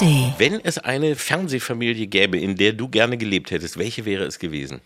ARD. Wenn es eine Fernsehfamilie gäbe, in der du gerne gelebt hättest, welche wäre es gewesen?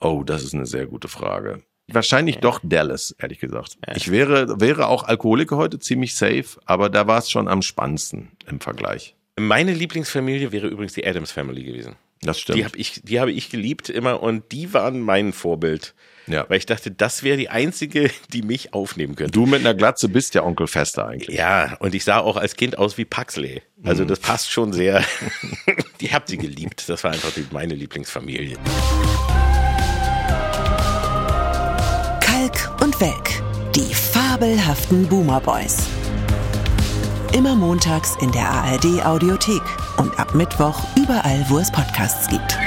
Oh, das ist eine sehr gute Frage. Wahrscheinlich doch Dallas, ehrlich gesagt. Ich wäre, wäre auch Alkoholiker heute ziemlich safe, aber da war es schon am spannendsten im Vergleich. Meine Lieblingsfamilie wäre übrigens die Adams Family gewesen. Das stimmt. Die habe ich, die habe ich geliebt immer und die waren mein Vorbild. Ja. Weil ich dachte, das wäre die einzige, die mich aufnehmen könnte. du mit einer Glatze bist ja Onkel Fester eigentlich. Ja, und ich sah auch als Kind aus wie Paxley. Also Mhm. das passt schon sehr. die habt sie geliebt. Das war einfach die, meine Lieblingsfamilie. Kalk und Welk. Die fabelhaften Boomer Boys. Immer montags in der ARD Audiothek und ab Mittwoch überall, wo es Podcasts gibt.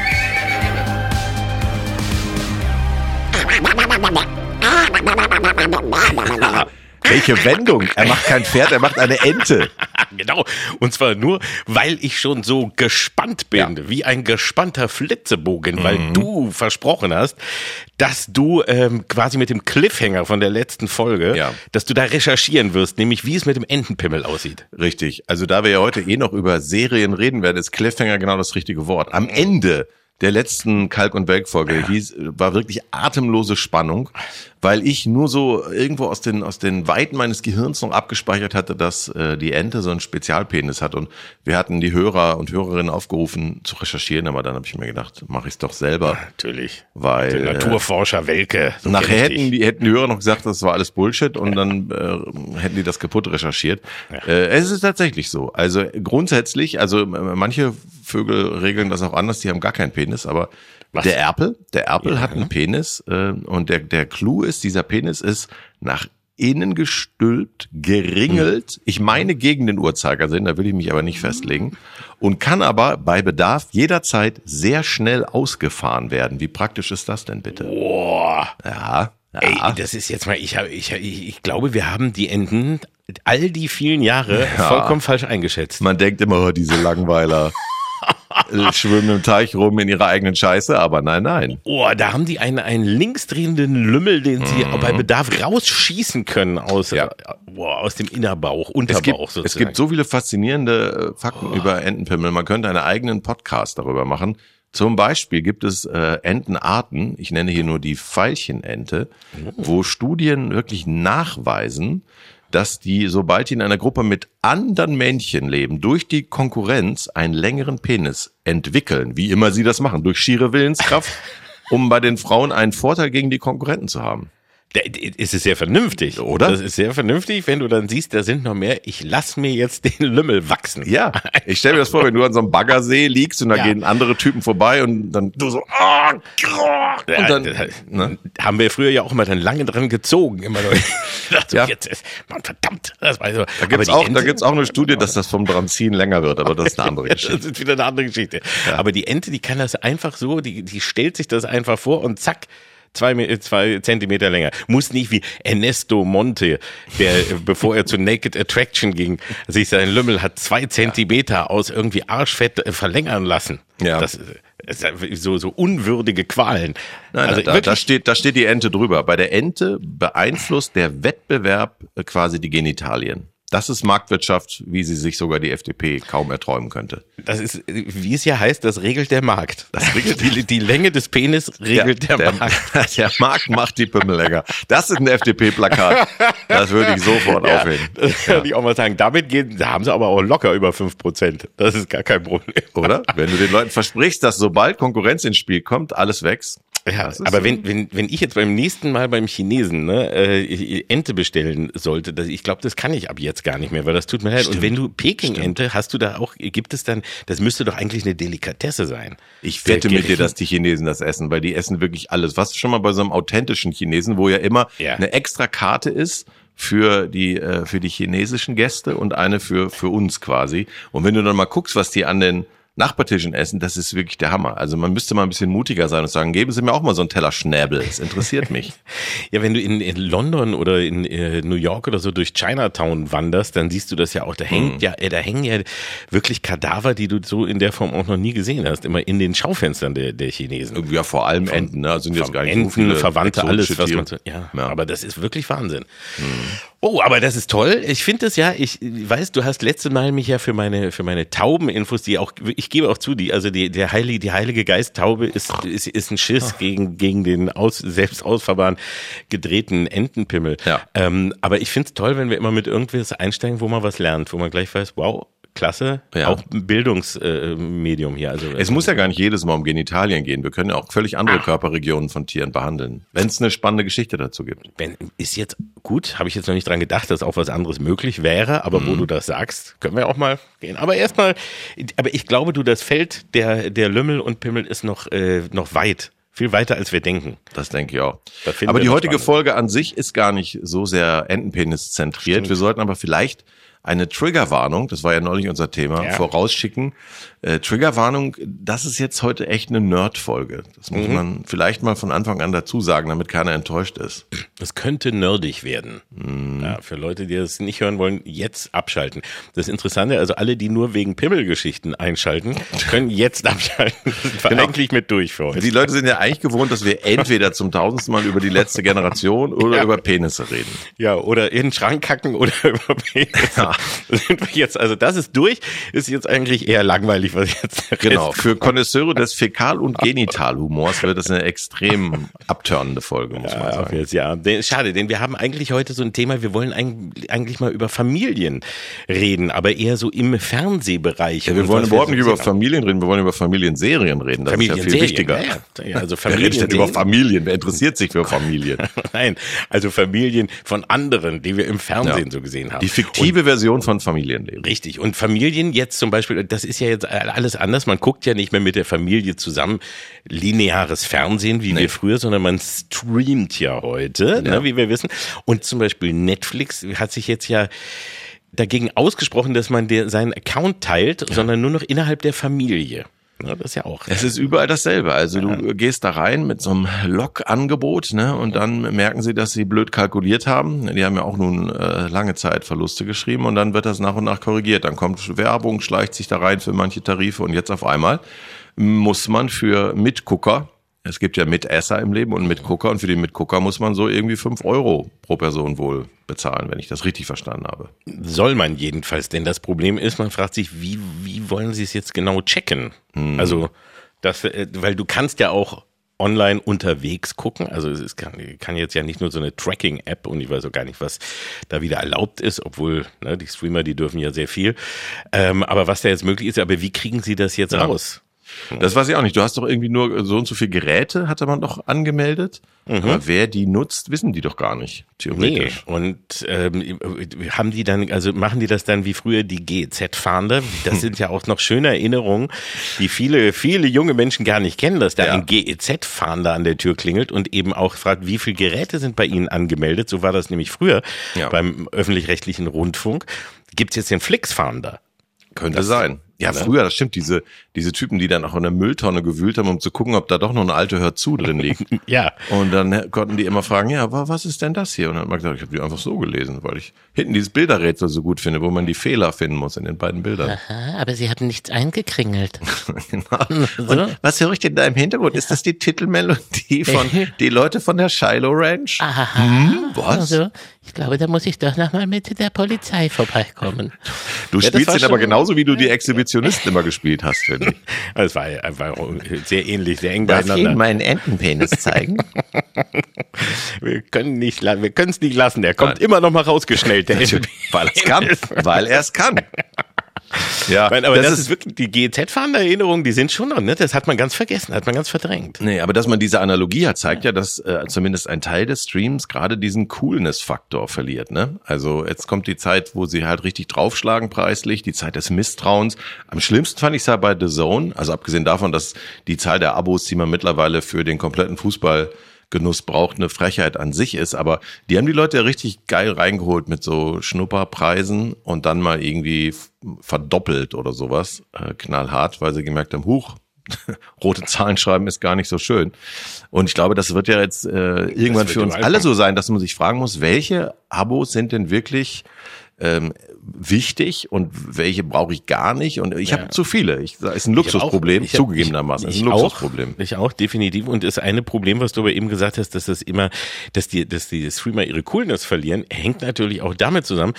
Welche Wendung? Er macht kein Pferd, er macht eine Ente. genau. Und zwar nur, weil ich schon so gespannt bin, Ja. wie ein gespannter Flitzebogen, weil Mhm. du versprochen hast, dass du ähm, quasi mit dem Cliffhanger von der letzten Folge, Ja. dass du da recherchieren wirst, nämlich wie es mit dem Entenpimmel aussieht. Richtig. Also da wir ja heute eh noch über Serien reden werden, ist Cliffhanger genau das richtige Wort. Am Ende der letzten Kalk- und Welk-Folge hieß, war wirklich atemlose Spannung, weil ich nur so irgendwo aus den, aus den Weiten meines Gehirns noch abgespeichert hatte, dass äh, die Ente so einen Spezialpenis hat. Und wir hatten die Hörer und Hörerinnen aufgerufen zu recherchieren, aber dann habe ich mir gedacht, mache ich es doch selber. Natürlich. Weil, Der äh, Naturforscher Welke. so Nachher hätten die, hätten die Hörer noch gesagt, das war alles Bullshit und dann äh, hätten die das kaputt recherchiert. Äh, es ist tatsächlich so. Also grundsätzlich, also äh, manche Vögel regeln das auch anders, die haben gar keinen Penis, aber Was? der Erpel, der Erpel hat einen Penis äh, und der, der Clou ist, dieser Penis ist nach innen gestülpt, geringelt, ich meine gegen den Uhrzeigersinn, da will ich mich aber nicht festlegen, und kann aber bei Bedarf jederzeit sehr schnell ausgefahren werden. Wie praktisch ist das denn bitte? Boah. Ja. Ey, ja. das ist jetzt mal, ich, hab- ich, ich, ich glaube, wir haben die Enten all die vielen Jahre vollkommen falsch eingeschätzt. Man denkt immer, oh, diese Langweiler schwimmen im Teich rum in ihrer eigenen Scheiße, aber nein, nein. Oh, da haben die einen, einen linksdrehenden Lümmel, den sie Mhm. bei Bedarf rausschießen können aus, Ja. äh, boah, aus dem Innerbauch, Es Unterbauch gibt, es sozusagen. gibt so viele faszinierende äh, Fakten über Entenpimmel. Man könnte einen eigenen Podcast darüber machen. Zum Beispiel gibt es äh, Entenarten, ich nenne hier nur die Veilchenente, wo Studien wirklich nachweisen, dass die, sobald die in einer Gruppe mit anderen Männchen leben, durch die Konkurrenz einen längeren Penis entwickeln, wie immer sie das machen, durch schiere Willenskraft, um bei den Frauen einen Vorteil gegen die Konkurrenten zu haben. Es ist sehr vernünftig, Oder? Das ist sehr vernünftig, wenn du dann siehst, da sind noch mehr. Ich lass mir jetzt den Lümmel wachsen. Ja, ich stelle mir das vor, wenn du an so einem Baggersee liegst und da Ja. gehen andere Typen vorbei und dann du so, ah, Ja, und dann, das- ne? haben wir früher ja auch immer dann lange dran gezogen, immer noch. Ich dachte, Ja. jetzt ist, Mann, verdammt, das war so. Da gibt's auch, da gibt's auch eine Studie, dass das vom Dranziehen länger wird, aber das ist eine andere Das Geschichte. ist wieder eine andere Geschichte. Aber die Ente, die kann das einfach so, die, die stellt sich das einfach vor und zack, zwei, Me- zwei Zentimeter länger. Muss nicht wie Ernesto Monte, der, äh, bevor er zu Naked Attraction ging, sich sein Lümmel hat zwei Zentimeter aus irgendwie Arschfett äh, verlängern lassen. Ja. Das ist so, so unwürdige Qualen. Nein, also da, da, steht, da steht die Ente drüber. Bei der Ente beeinflusst der Wettbewerb äh, quasi die Genitalien. Das ist Marktwirtschaft, wie sie sich sogar die FDP kaum erträumen könnte. das ist, wie es ja heißt, das regelt der Markt. Das regelt die, die Länge des Penis regelt der, der, Markt. der Markt macht die Pimmel länger. Das ist ein FDP-Plakat. Das würde ich sofort Ja, aufhängen. das kann ich auch mal sagen. Damit gehen, da haben sie aber auch locker über 5%. Das ist gar kein Problem. Oder? Wenn du den Leuten versprichst, dass sobald Konkurrenz ins Spiel kommt, alles wächst. Ja, aber wenn, wenn, wenn ich jetzt beim nächsten Mal beim Chinesen ne, äh, Ente bestellen sollte, das, ich glaube, das kann ich ab jetzt gar nicht mehr, weil das tut mir leid. Und wenn du Peking-Ente, hast du da auch, gibt es dann, das müsste doch eigentlich eine Delikatesse sein. Ich wette mit dir, dass die Chinesen das essen, weil die essen wirklich alles. Was schon mal bei so einem authentischen Chinesen, wo ja immer Ja. eine extra Karte ist für die äh, für die chinesischen Gäste und eine für für uns quasi. Und wenn du dann mal guckst, was die an den Nachbartischen essen, das ist wirklich der Hammer. Also man müsste mal ein bisschen mutiger sein und sagen, geben Sie mir auch mal so einen Teller Schnäbel. Es interessiert mich. Ja, wenn du in, in London oder in äh, New York oder so durch Chinatown wanderst, dann siehst du das ja auch. Da hängt Mhm. ja, äh, da hängen ja wirklich Kadaver, die du so in der Form auch noch nie gesehen hast, immer in den Schaufenstern der, der Chinesen. Ja, vor allem Enten, ne? Also sind jetzt gar nicht Enten, so viele Verwandte, alles, was man so, ja, Ja. aber das ist wirklich Wahnsinn. Oh, aber das ist toll. Ich finde das ja, ich weiß, du hast letzte Mal mich ja für meine, für meine Taubeninfos, die auch, ich gebe auch zu, die, also die, der heilige, die heilige Geist-Taube ist, ist, ist ein Schiss gegen, gegen den aus, selbst ausfahrbaren gedrehten Entenpimmel. Ja. Ähm, aber ich finde es toll, wenn wir immer mit irgendwas einsteigen, wo man was lernt, wo man gleich weiß, wow, klasse, Ja. auch Bildungsmedium hier. Also Es muss ja gar nicht jedes Mal um Genitalien gehen. Wir können ja auch völlig andere Körperregionen von Tieren behandeln, wenn es eine spannende Geschichte dazu gibt. Ben, ist jetzt gut, habe ich jetzt noch nicht dran gedacht, dass auch was anderes möglich wäre, aber Mhm. wo du das sagst, können wir auch mal gehen. Aber erstmal, aber ich glaube, du, das Feld der, der Lümmel und Pimmel ist noch, äh, noch weit. Viel weiter, als wir denken. Das denke ich auch. Aber die heutige spannend. Folge an sich ist gar nicht so sehr Entenpenis zentriert. Wir sollten aber vielleicht eine Triggerwarnung, das war ja neulich unser Thema, Ja. vorausschicken. Äh, Triggerwarnung, das ist jetzt heute echt eine Nerd-Folge. Das Mhm. muss man vielleicht mal von Anfang an dazu sagen, damit keiner enttäuscht ist. Das könnte nerdig werden. Mhm. Ja, für Leute, die das nicht hören wollen, jetzt abschalten. Das Interessante, also alle, die nur wegen Pimmelgeschichten einschalten, können jetzt abschalten. Das war Genau. eigentlich mit durch für heute. Die Leute sind ja eigentlich gewohnt, dass wir entweder zum tausendsten Mal über die letzte Generation oder Ja. über Penisse reden. Ja, oder in den Schrank kacken oder über Penis. Ja. Sind wir jetzt, also das ist durch, ist jetzt eigentlich eher langweilig, was jetzt der Genau, für Konnoisseure des Fäkal- und Genitalhumors wird das eine extrem abtörnende Folge, muss man Ja, auf sagen. jetzt, ja. Den- Schade, denn wir haben eigentlich heute so ein Thema, wir wollen eigentlich, mal über Familien reden, aber eher so im Fernsehbereich. Ja, wir wollen überhaupt nicht über. Familien reden, wir wollen über Familienserien reden. Das ist ja viel Familienserien, wichtiger. ja, also Wer redet denn Familien- über Familien? Wer interessiert sich für Familien? Nein, also Familien von anderen, die wir im Fernsehen so gesehen haben. Die fiktive Version von Familienleben. Richtig. Und Familien jetzt zum Beispiel, das ist ja jetzt alles anders. Man guckt ja nicht mehr mit der Familie zusammen lineares Fernsehen, wie Nee. wir früher, sondern man streamt ja heute, ne, wie wir wissen. Und zum Beispiel Netflix hat sich jetzt ja dagegen ausgesprochen, dass man der, seinen Account teilt, sondern nur noch innerhalb der Familie. Ja, das ist ja auch. Es ist überall dasselbe. Also du gehst da rein mit so einem Log-Angebot, ne, und dann merken sie, dass sie blöd kalkuliert haben. Die haben ja auch nun äh, lange Zeit Verluste geschrieben und dann wird das nach und nach korrigiert. Dann kommt Werbung, schleicht sich da rein für manche Tarife und jetzt auf einmal muss man für Mitgucker, es gibt ja Mitesser im Leben und Mitgucker und für die Mitgucker muss man so irgendwie fünf Euro pro Person wohl bezahlen, wenn ich das richtig verstanden habe. Soll man jedenfalls, denn das Problem ist, man fragt sich, wie, wie wollen sie es jetzt genau checken? Also, das, äh, weil du kannst ja auch online unterwegs gucken. Also es ist, kann, kann jetzt ja nicht nur so eine Tracking-App und ich weiß auch gar nicht, was da wieder erlaubt ist, obwohl ne, die Streamer, die dürfen ja sehr viel. Ähm, aber was da jetzt möglich ist, aber wie kriegen sie das jetzt raus? Das weiß ich auch nicht. Du hast doch irgendwie nur so und so viele Geräte, hatte man doch angemeldet. Aber wer die nutzt, wissen die doch gar nicht, Nee, theoretisch. und ähm, haben die dann, also machen die das dann wie früher die GEZ-Fahnder? Das sind ja auch noch schöne Erinnerungen, die viele, viele junge Menschen gar nicht kennen, dass da Ja. ein GEZ-Fahnder an der Tür klingelt und eben auch fragt, wie viele Geräte sind bei Ihnen angemeldet? So war das nämlich früher Ja. beim öffentlich-rechtlichen Rundfunk. Gibt's jetzt den Flix-Fahnder? Könnte sein. Ja, ne? früher, das stimmt, diese, diese Typen, die dann auch in der Mülltonne gewühlt haben, um zu gucken, ob da doch noch eine alte Hör zu drin liegt. Ja. Und dann konnten die immer fragen, ja, wa- was ist denn das hier? Und dann hat man gesagt, ich habe die einfach so gelesen, weil ich hinten dieses Bilderrätsel so gut finde, wo man die Fehler finden muss in den beiden Bildern. Aha, aber Sie hatten nichts eingekringelt. Genau. Und was höre ich denn da im Hintergrund? Ist das die Titelmelodie von Die Leute von der Shiloh Ranch? Aha. Hm, was? Also, ich glaube, da muss ich doch nochmal mit der Polizei vorbeikommen. Du das spielst ihn aber genauso, wie du die Exhibitionisten immer gespielt hast, finde ich. Es war einfach sehr ähnlich, sehr eng Darf ich Ihnen beieinander. meinen Entenpenis zeigen? Wir können nicht, la- wir können es nicht lassen. Der kommt Nein. immer noch mal rausgeschnellt. Der weil er es kann. Weil er es kann. Ja, Nein, aber das, ist wirklich, die GZ-Fahnder-Erinnerungen, die sind schon noch, ne? Das hat man ganz vergessen, hat man ganz verdrängt. Nee, aber dass man diese Analogie hat, zeigt ja, dass äh, zumindest ein Teil des Streams gerade diesen Coolness-Faktor verliert. Ne? Also jetzt kommt die Zeit, wo sie halt richtig draufschlagen preislich, die Zeit des Misstrauens. Am schlimmsten fand ich es ja bei The Zone, also abgesehen davon, dass die Zahl der Abos, die man mittlerweile für den kompletten Fußball Genuss braucht, eine Frechheit an sich ist. Aber die haben die Leute ja richtig geil reingeholt mit so Schnupperpreisen und dann mal irgendwie verdoppelt oder sowas, äh, knallhart, weil sie gemerkt haben, huch, rote Zahlen schreiben ist gar nicht so schön. Und ich glaube, das wird ja jetzt äh, irgendwann für uns alle so sein, dass man sich fragen muss, welche Abos sind denn wirklich ähm, wichtig und welche brauche ich gar nicht und ich habe zu viele. Ich, das ist ein Luxusproblem, Ich hab- zugegebenermaßen. Ich, ist ich ein auch, Luxusproblem. Ich auch, definitiv. Und das eine Problem, was du aber eben gesagt hast, dass das immer, dass die, dass die Streamer ihre Coolness verlieren, hängt natürlich auch damit zusammen,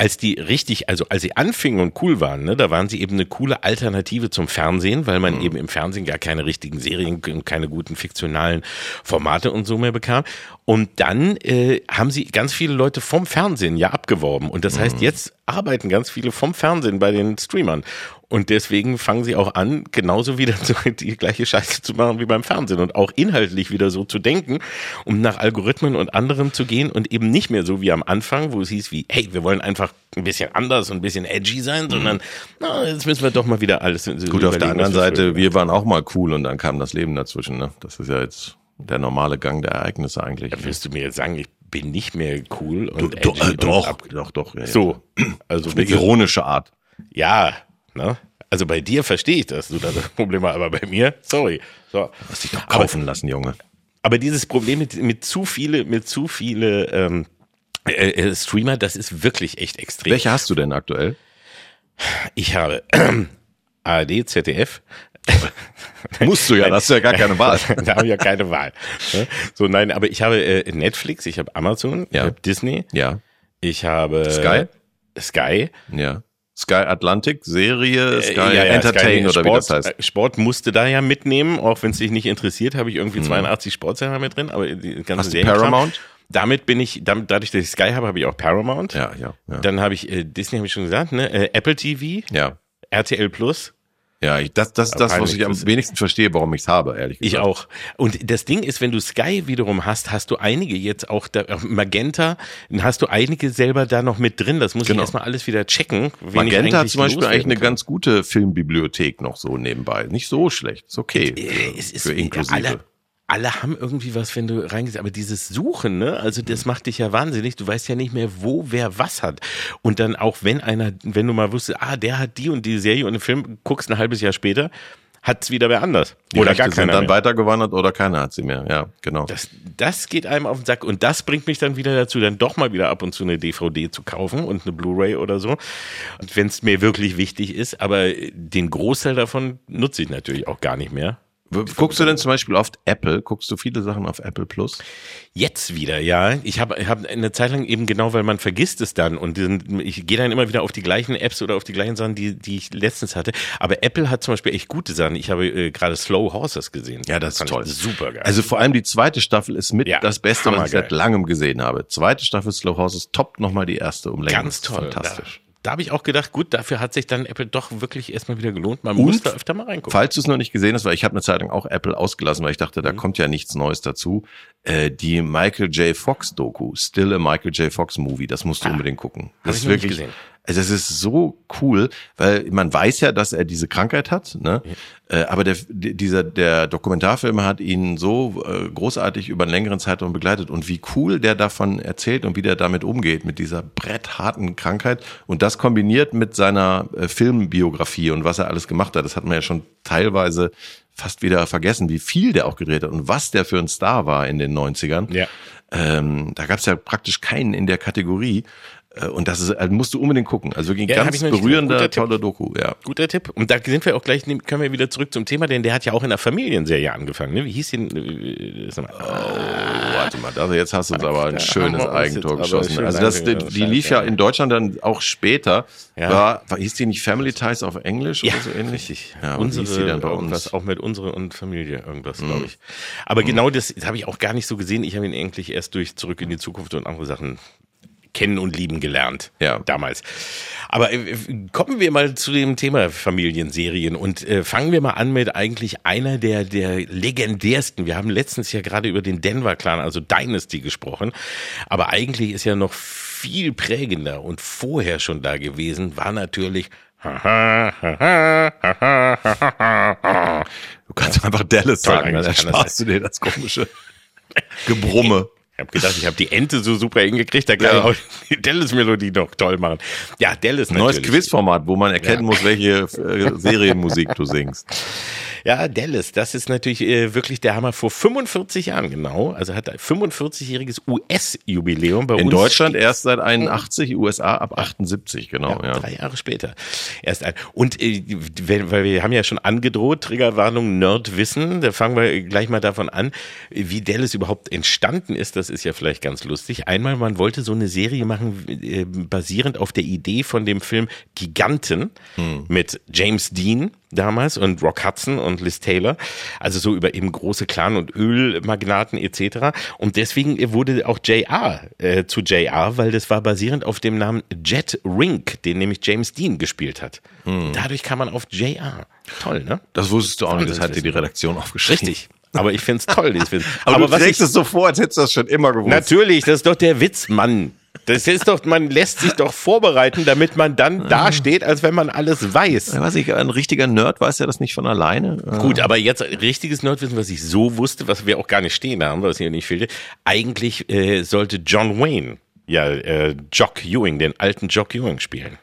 als die richtig, also als sie anfingen und cool waren, ne, da waren sie eben eine coole Alternative zum Fernsehen, weil Mhm. man eben im Fernsehen gar keine richtigen Serien und keine guten fiktionalen Formate und so mehr bekam. Und dann äh, haben sie ganz viele Leute vom Fernsehen ja abgeworben. Und das Mhm. heißt, jetzt arbeiten ganz viele vom Fernsehen bei den Streamern. Und deswegen fangen sie auch an, genauso wieder die gleiche Scheiße zu machen wie beim Fernsehen und auch inhaltlich wieder so zu denken, um nach Algorithmen und anderem zu gehen und eben nicht mehr so wie am Anfang, wo es hieß wie, hey, wir wollen einfach ein bisschen anders und ein bisschen edgy sein, sondern na, jetzt müssen wir doch mal wieder alles so Mhm. Gut, auf der anderen wir Seite, wir waren auch mal cool und dann kam das Leben dazwischen. Ne? Das ist ja jetzt der normale Gang der Ereignisse eigentlich. Wirst du mir jetzt sagen, ich bin nicht mehr cool und Do- edgy äh, und doch, doch, doch. Ja, ja. So, also Eine ironische Art. ja, ne? Also bei dir verstehe ich, dass du da das Problem hast, aber bei mir, sorry. So. Hast dich doch Aber- kaufen lassen, Junge. Aber dieses Problem mit, mit zu viele, mit zu viele ähm, äh, äh, Streamer, das ist wirklich echt extrem. Welche hast du denn aktuell? Ich habe ARD, ZDF. Musst du ja, das ist ja gar keine Wahl. da habe ich ja keine Wahl. ne? So, nein, aber ich habe äh, Netflix, ich habe Amazon, ich Ja. habe Disney, Ja, ich habe Sky? Sky, ja. Sky Atlantic, Serie, Sky Äh, ja, ja, Entertain Sky oder wie das Sport, heißt. äh, Sport musste da ja mitnehmen, auch wenn es dich nicht interessiert, habe ich irgendwie Mhm. 82 Sportsender mit drin, aber die ganze Hast du Serienkram- Paramount? Damit bin ich, damit, dadurch, dass ich Sky habe, habe ich auch Paramount. Ja, ja, ja. Dann habe ich äh, Disney, habe ich schon gesagt, ne? Äh, Apple TV, ja. RTL Plus. Ja, ich, das, das, das, was ich am wenigsten verstehe, warum ich es habe, ehrlich gesagt. Ich auch. Und das Ding ist, wenn du Sky wiederum hast, hast du einige jetzt auch da, auch Magenta, dann hast du einige selber da noch mit drin. Das muss Genau. ich erstmal alles wieder checken. Magenta hat zum Beispiel eigentlich eine kann. ganz gute Filmbibliothek noch so nebenbei. Nicht so schlecht. Ist okay. Äh, es ist für inklusive. Alle, alle haben irgendwie was, wenn du reingehst, aber dieses Suchen, ne, also das macht dich ja wahnsinnig. Du weißt ja nicht mehr, wo wer was hat. Und dann auch wenn einer, wenn du mal wusstest, ah, der hat die und die Serie und den Film, guckst ein halbes Jahr später, hat's wieder wer anders. Die Oder Rechte gar sind keiner dann mehr. weitergewandert oder keiner hat sie mehr. Ja, genau. Das, das geht einem auf den Sack und das bringt mich dann wieder dazu, dann doch mal wieder ab und zu eine DVD zu kaufen und eine Blu-ray oder so. Und wenn es mir wirklich wichtig ist, aber den Großteil davon nutze ich natürlich auch gar nicht mehr. Guckst du denn zum Beispiel oft Apple? Guckst du viele Sachen auf Apple Plus? Jetzt wieder, ja. Ich habe hab eine Zeit lang eben genau, weil man vergisst es dann und ich gehe dann immer wieder auf die gleichen Apps oder auf die gleichen Sachen, die, die ich letztens hatte. Aber Apple hat zum Beispiel echt gute Sachen. Ich habe äh, gerade Slow Horses gesehen. Ja, das ist Fand toll. Super geil. Also vor allem die zweite Staffel ist mit Ja, das Beste, was ich seit langem gesehen habe. Zweite Staffel Slow Horses toppt nochmal die erste um. Ganz Das ist toll. Fantastisch. Da, da habe ich auch gedacht, gut, dafür hat sich dann Apple doch wirklich erstmal wieder gelohnt. Man Und muss da öfter mal reingucken. Falls du es noch nicht gesehen hast, weil ich habe eine Zeit lang auch Apple ausgelassen, weil ich dachte, Mhm. da kommt ja nichts Neues dazu. Äh, die Michael J. Fox Doku, Still a Michael J. Fox Movie, das musst du unbedingt gucken. Ah. Das ist wirklich, gesehen. Also es ist so cool, weil man weiß ja, dass er diese Krankheit hat, ne? Äh, aber der, dieser, der Dokumentarfilm hat ihn so äh, großartig über einen längeren Zeitraum begleitet und wie cool der davon erzählt und wie der damit umgeht, mit dieser brettharten Krankheit und das kombiniert mit seiner äh, Filmbiografie und was er alles gemacht hat. Das hat man ja schon teilweise fast wieder vergessen, wie viel der auch gedreht hat und was der für ein Star war in den 90ern. Ja. Ähm, da gab es ja praktisch keinen in der Kategorie. Äh, Und das ist, also musst du unbedingt gucken. Also wirklich ein Ja, ganz berührender, toller Doku, ja. Guter Tipp. Und da sind wir auch gleich, können wir wieder zurück zum Thema, denn der hat ja auch in der Familienserie angefangen. Ne? Wie hieß mal, Oh, warte mal, also jetzt hast du uns aber ein schönes Eigentor geschossen. schön Also das, die, die lief ja in Deutschland dann auch später. Ja. War, war, hieß die nicht Family Ties auf Englisch Ja, oder so ähnlich? richtig. Ja, unsere, hieß die dann bei uns? auch mit unsere und Familie, irgendwas, Mhm. glaube ich. Aber genau das, das habe ich auch gar nicht so gesehen. Ich habe ihn eigentlich erst durch Zurück in die Zukunft und andere Sachen kennen und lieben gelernt. Ja. Damals. Aber äh, kommen wir mal zu dem Thema Familienserien und äh, fangen wir mal an mit eigentlich einer der, der legendärsten. Wir haben letztens ja gerade über den Denver Clan, also Dynasty gesprochen. Aber eigentlich ist ja noch viel prägender und vorher schon da gewesen, war natürlich Du kannst einfach Dallas sagen, dann ersparst du dir das komische Gebrumme. Ich habe gedacht, ich habe die Ente so super hingekriegt, da kann Ja. ich auch die Dallas-Melodie noch toll machen. Ja, Dallas Neues natürlich. Quizformat, wo man erkennen muss, welche äh, Serienmusik du singst. Ja, Dallas, das ist natürlich äh, wirklich der Hammer vor 45 Jahren genau. Also hat ein 45-jähriges US-Jubiläum bei In uns. Deutschland erst seit 81, USA ab 78, genau. Ja, Ja, Drei Jahre später. Erst ein. Und äh, weil wir haben ja schon angedroht, Triggerwarnung, Nerdwissen, da fangen wir gleich mal davon an, wie Dallas überhaupt entstanden ist, das ist ja vielleicht ganz lustig. Einmal, man wollte so eine Serie machen, äh, basierend auf der Idee von dem Film Giganten mit James Dean damals und Rock Hudson und Liz Taylor, also so über eben große Clan- und Ölmagnaten etc. Und deswegen wurde auch JR äh, zu JR, weil das war basierend auf dem Namen Jet Rink, den nämlich James Dean gespielt hat. Dadurch kam man auf JR. Toll, ne? Das wusstest du auch nicht, das Das hat dir die. Redaktion aufgeschrieben. Richtig. Aber ich find's toll, dieses Wissen. Aber, du was trägst ich, es so vor, als hättest du das schon immer gewusst. Natürlich, das ist doch der Witz, Mann. Das ist doch, man lässt sich doch vorbereiten, damit man dann dasteht, als wenn man alles weiß. Ja, weiß ich, ein richtiger Nerd weiß ja das nicht von alleine. Gut, aber jetzt richtiges Nerdwissen, was ich so wusste, was wir auch gar nicht stehen haben, was hier nicht fehlte. Eigentlich äh, sollte John Wayne ja äh, Jock Ewing, den alten Jock Ewing spielen.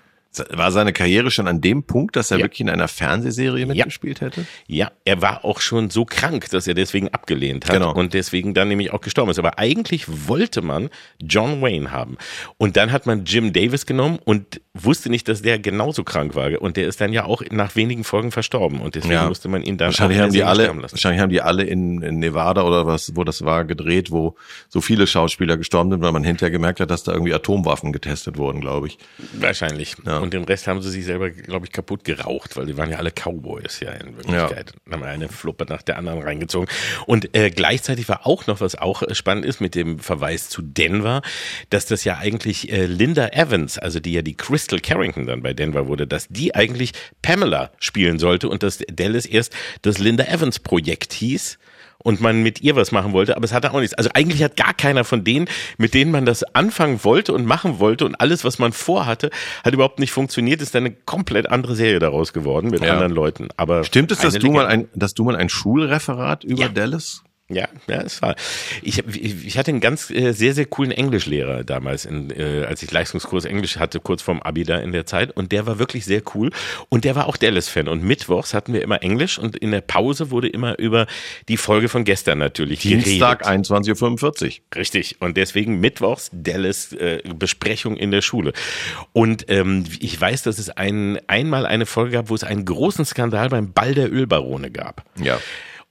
War seine Karriere schon an dem Punkt, dass er Ja. wirklich in einer Fernsehserie mitgespielt hätte? Ja, er war auch schon so krank, dass er deswegen abgelehnt hat Genau. und deswegen dann nämlich auch gestorben ist. Aber eigentlich wollte man John Wayne haben. Und dann hat man Jim Davis genommen und wusste nicht, dass der genauso krank war. Und der ist dann ja auch nach wenigen Folgen verstorben. Und deswegen Ja. musste man ihn dann Wahrscheinlich haben die alle, wahrscheinlich haben die alle in, in Nevada oder was, wo das war, gedreht, wo so viele Schauspieler gestorben sind, weil man hinterher gemerkt hat, dass da irgendwie Atomwaffen getestet wurden, glaube ich. Wahrscheinlich. Ja. Und den Rest haben sie sich selber, glaube ich, kaputt geraucht, weil die waren ja alle Cowboys ja in Wirklichkeit. Dann haben wir eine Fluppe nach der anderen reingezogen. Und äh, gleichzeitig war auch noch, was auch äh, spannend ist, mit dem Verweis zu Denver, dass das ja eigentlich äh, Linda Evans, also die ja die Crystal Carrington dann bei Denver wurde, dass die eigentlich Pamela spielen sollte und dass Dallas erst das Linda Evans Projekt hieß und man mit ihr was machen wollte, aber es hatte auch nichts. Also eigentlich hat gar keiner von denen, mit denen man das anfangen wollte und machen wollte und alles, was man vorhatte, hat überhaupt nicht funktioniert. Ist dann eine komplett andere Serie daraus geworden mit Ja. anderen Leuten. Aber Stimmt es, dass eine du mal Legende. ein, dass du mal ein Schulreferat über Ja. Dallas? Ja, ja, es war. Ich, ich hatte einen ganz äh, sehr, sehr coolen Englischlehrer damals, in, äh, als ich Leistungskurs Englisch hatte, kurz vorm Abi da in der Zeit. Und der war wirklich sehr cool. Und der war auch Dallas-Fan. Und mittwochs hatten wir immer Englisch und in der Pause wurde immer über die Folge von gestern natürlich Dienstag geredet. 21.45 Uhr. Richtig. Und deswegen mittwochs Dallas äh, Besprechung in der Schule. Und ähm, ich weiß, dass es ein, einmal eine Folge gab, wo es einen großen Skandal beim Ball der Ölbarone gab. Ja.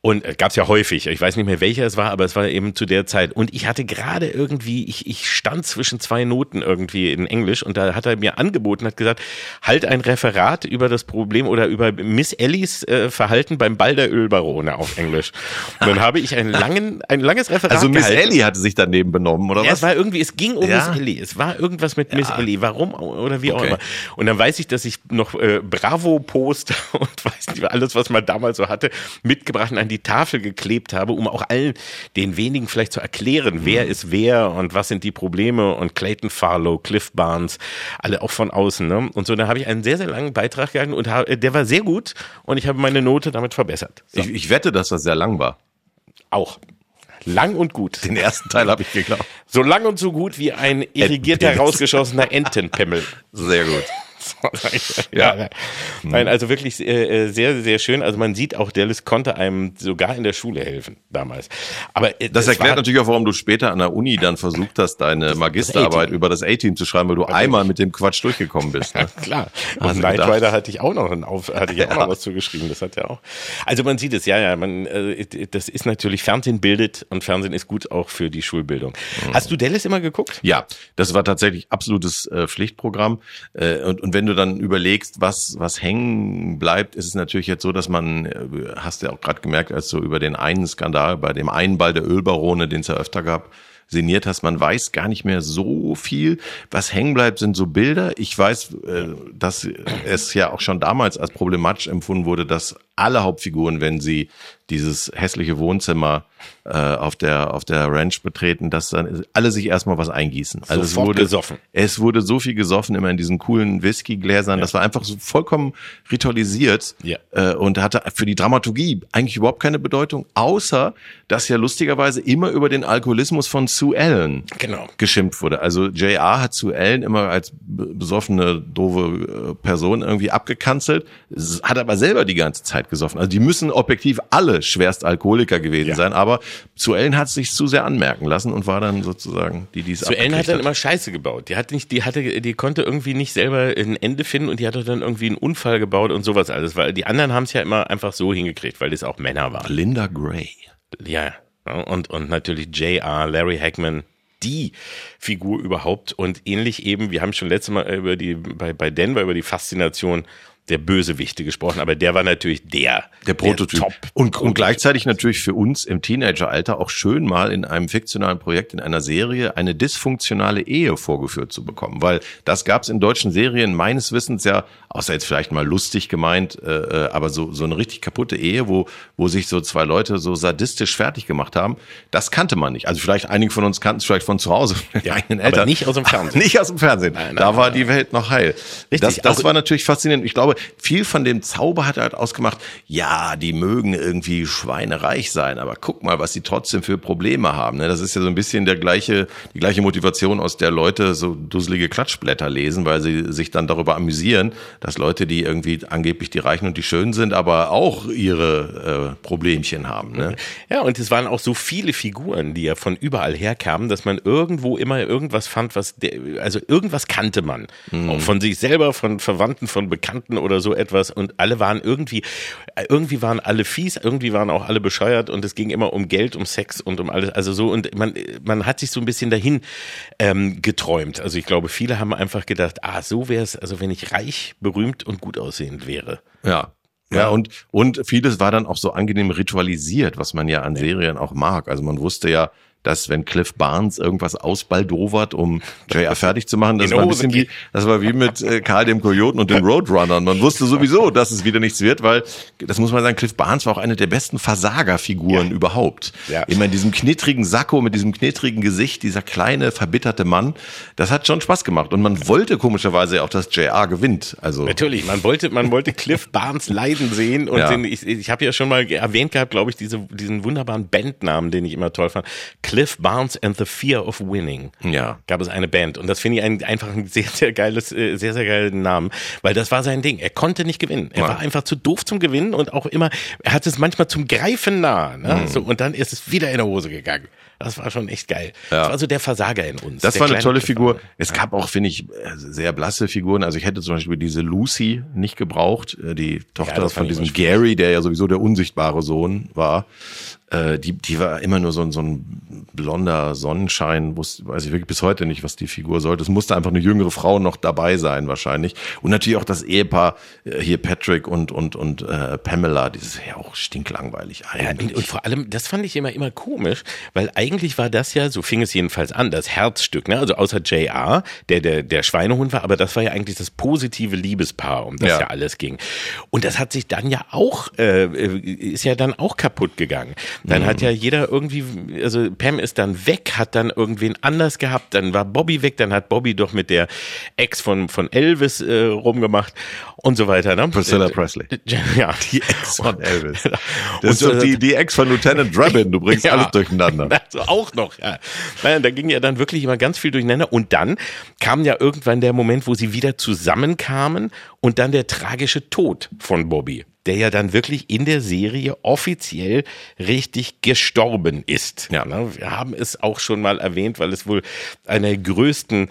Und äh, gab's ja häufig. Ich weiß nicht mehr, welcher es war, aber es war eben zu der Zeit. Und ich hatte gerade irgendwie, ich, ich stand zwischen zwei Noten irgendwie in Englisch und da hat er mir angeboten, hat gesagt, halt ein Referat über das Problem oder über Miss Ellies äh, Verhalten beim Ball der Ölbarone auf Englisch. Und dann habe ich einen langen, ein langes Referat Also Miss gehalten. Ellie hatte sich daneben benommen, oder Ja, was? es war irgendwie, es ging um Ja. Miss Ellie. Es war irgendwas mit Miss Ellie. Warum oder wie auch Okay. immer. Und dann weiß ich, dass ich noch äh, Bravo-Poster und weiß nicht, alles, was man damals so hatte, mitgebracht an die Tafel geklebt habe, um auch allen den wenigen vielleicht zu erklären, wer Mhm. ist wer und was sind die Probleme und Clayton Farlow, Cliff Barnes, alle auch von außen. Ne? Und so, da habe ich einen sehr, sehr langen Beitrag gehalten und habe, der war sehr gut und ich habe meine Note damit verbessert. So, Ich, ich wette, dass das sehr lang war. auch. Lang und gut. Den ersten Teil habe ich geglaubt. So lang und so gut wie ein irrigierter, rausgeschossener Entenpimmel. Sehr gut. ja. Nein, nein, also wirklich äh, sehr, sehr schön. Also man sieht auch, Dallas konnte einem sogar in der Schule helfen damals. Aber äh, Das erklärt war, natürlich auch, warum du später an der Uni dann versucht hast, deine Magisterarbeit A-Team. über das A-Team zu schreiben, weil du einmal mit dem Quatsch durchgekommen bist. Ne? Klar. Und Knight gedacht? Rider hatte ich auch noch einen auf, hatte ich auch noch was zugeschrieben. Das hat ja auch. Also man sieht es, ja, ja, man, äh, das ist natürlich, Fernsehen bildet und Fernsehen ist gut auch für die Schulbildung. Mhm. Hast du Dallas immer geguckt? Ja, das war tatsächlich absolutes äh, Pflichtprogramm. Äh, und, und wenn du dann überlegst, was, was hängen bleibt, ist es natürlich jetzt so, dass man, äh, hast du ja auch gerade gemerkt, als du über den einen Skandal, bei dem einen Ball der Ölbarone, den es ja öfter gab, sinniert hast, man weiß gar nicht mehr so viel. Was hängen bleibt, sind so Bilder. Ich weiß, äh, dass es ja auch schon damals als problematisch empfunden wurde, dass alle Hauptfiguren, wenn sie dieses hässliche Wohnzimmer äh, auf der auf der Ranch betreten, dass dann alle sich erstmal was eingießen. Also es wurde gesoffen. Es wurde so viel gesoffen immer in diesen coolen Whiskygläsern. Das war einfach so vollkommen ritualisiert Ja. äh, und hatte für die Dramaturgie eigentlich überhaupt keine Bedeutung, außer dass ja lustigerweise immer über den Alkoholismus von Sue Ellen Genau. geschimpft wurde. Also JR hat Sue Ellen immer als be- besoffene, doofe äh, Person irgendwie abgekanzelt, hat aber selber die ganze Zeit gesoffen. Also die müssen objektiv alle Schwerstalkoholiker gewesen Ja. sein, aber zu Ellen hat es sich zu sehr anmerken lassen und war dann sozusagen die, die es Zu Ellen hat dann immer Scheiße gebaut. Die hat nicht, die hatte, die konnte irgendwie nicht selber ein Ende finden und die hatte dann irgendwie einen Unfall gebaut und sowas alles, weil die anderen haben es ja immer einfach so hingekriegt, weil das auch Männer waren. Linda Gray. Ja, ja, und, und natürlich J.R., Larry Hackman, die Figur überhaupt und ähnlich eben, wir haben schon letztes Mal über die, bei, bei Denver über die Faszination der Bösewichte gesprochen, aber der war natürlich der, Der Prototyp. Top. und, und gleichzeitig natürlich für uns im Teenageralter auch schön mal in einem fiktionalen Projekt, in einer Serie, eine dysfunktionale Ehe vorgeführt zu bekommen. Weil das gab es in deutschen Serien meines Wissens ja, außer jetzt vielleicht mal lustig gemeint, äh, äh, aber so, so eine richtig kaputte Ehe, wo, wo sich so zwei Leute so sadistisch fertig gemacht haben, das kannte man nicht. Also vielleicht einige von uns kannten es vielleicht von zu Hause, Ja, eigenen aber Eltern. nicht aus dem Fernsehen. Nicht aus dem Fernsehen. nein, da war nein. die Welt noch heil. Richtig, das das auch- war natürlich faszinierend. Ich glaube, viel von dem Zauber hat halt ausgemacht, ja, die mögen irgendwie schweinereich sein, aber guck mal, was sie trotzdem für Probleme haben. ne? Das ist ja so ein bisschen der gleiche, die gleiche Motivation, aus der Leute so dusselige Klatschblätter lesen, weil sie sich dann darüber amüsieren, dass Leute, die irgendwie angeblich die Reichen und die Schönen sind, aber auch ihre äh, Problemchen haben. Ne? Ja, und es waren auch so viele Figuren, die ja von überall herkamen, dass man irgendwo immer irgendwas fand, was der, also irgendwas kannte man. Auch von sich selber, von Verwandten, von Bekannten oder so etwas. Und alle waren irgendwie, irgendwie waren alle fies, irgendwie waren auch alle bescheuert und es ging immer um Geld, um Sex und um alles. Also so, und man, man hat sich so ein bisschen dahin ähm, geträumt. Also ich glaube, viele haben einfach gedacht, ah, so wäre es, also wenn ich reich, berühmt und gut aussehend wäre. Ja. Ja, und, und vieles war dann auch so angenehm ritualisiert, was man ja an Serien auch mag. Also man wusste ja, dass wenn Cliff Barnes irgendwas ausbaldowert, um JR fertig zu machen, das In war ein bisschen wie, das war wie mit äh, Karl dem Kojoten und den Roadrunnern. Man wusste sowieso, dass es wieder nichts wird, weil, das muss man sagen, Cliff Barnes war auch eine der besten Versagerfiguren überhaupt. Ja. Immer in diesem knittrigen Sakko, mit diesem knittrigen Gesicht, dieser kleine, verbitterte Mann, das hat schon Spaß gemacht. Und man wollte komischerweise auch, dass JR gewinnt. Also, Natürlich, man wollte, man wollte Cliff Barnes leiden sehen und Ja. den, ich, ich habe ja schon mal erwähnt gehabt, glaube ich, diese, diesen wunderbaren Bandnamen, den ich immer toll fand. Cliff Barnes and the Fear of Winning. Ja. Gab es eine Band und das finde ich ein, einfach ein sehr, sehr geiles, äh, sehr, sehr geilen Namen, weil das war sein Ding. Er konnte nicht gewinnen. Er Nein. war einfach zu doof zum Gewinnen und auch immer, er hat es manchmal zum Greifen nah, ne? Mhm. so, und dann ist es wieder in der Hose gegangen. Das war schon echt geil. Das war so der Versager in uns. Das war eine tolle Cliff Figur. Barnes. Es gab auch, finde ich, äh, sehr blasse Figuren. Also ich hätte zum Beispiel diese Lucy nicht gebraucht, äh, die Tochter das von diesem. Gary, der ja sowieso der unsichtbare Sohn war. Äh, Die, die war immer nur so ein, so ein blonder Sonnenschein, wusste, weiß ich wirklich bis heute nicht, was die Figur sollte. Es musste einfach eine jüngere Frau noch dabei sein, wahrscheinlich. Und natürlich auch das Ehepaar, äh, hier Patrick und, und, und äh, Pamela, dieses ja auch stinklangweilig Ja, eigentlich. und, und vor allem, das fand ich immer immer komisch, weil eigentlich war das ja, so fing es jedenfalls an, das Herzstück, ne? Also außer JR, der, der der Schweinehund war, aber das war ja eigentlich das positive Liebespaar, um das ja, Ja. alles ging. Und das hat sich dann ja auch, äh, äh, ist ja dann auch kaputt gegangen. Dann hat ja jeder irgendwie, also Pam ist dann weg, hat dann irgendwen anders gehabt, dann war Bobby weg, dann hat Bobby doch mit der Ex von, von Elvis äh, rumgemacht und so weiter. Ne? Priscilla Presley. Ja. Die Ex von Elvis. Und Das ist so- die, die Ex von Lieutenant Drabbin. Du bringst Ja. alles durcheinander. Also auch noch, ja. Naja, da ging ja dann wirklich immer ganz viel durcheinander. Und dann kam ja irgendwann der Moment, wo sie wieder zusammenkamen und dann der tragische Tod von Bobby, der ja dann wirklich in der Serie offiziell richtig gestorben ist. Ja. Wir haben es auch schon mal erwähnt, weil es wohl einer der größten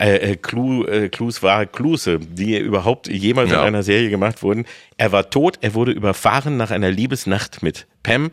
äh, äh, Clou, äh, Clues war, Cluse, die überhaupt jemals Ja. in einer Serie gemacht wurden. Er war tot, er wurde überfahren nach einer Liebesnacht mit Pam.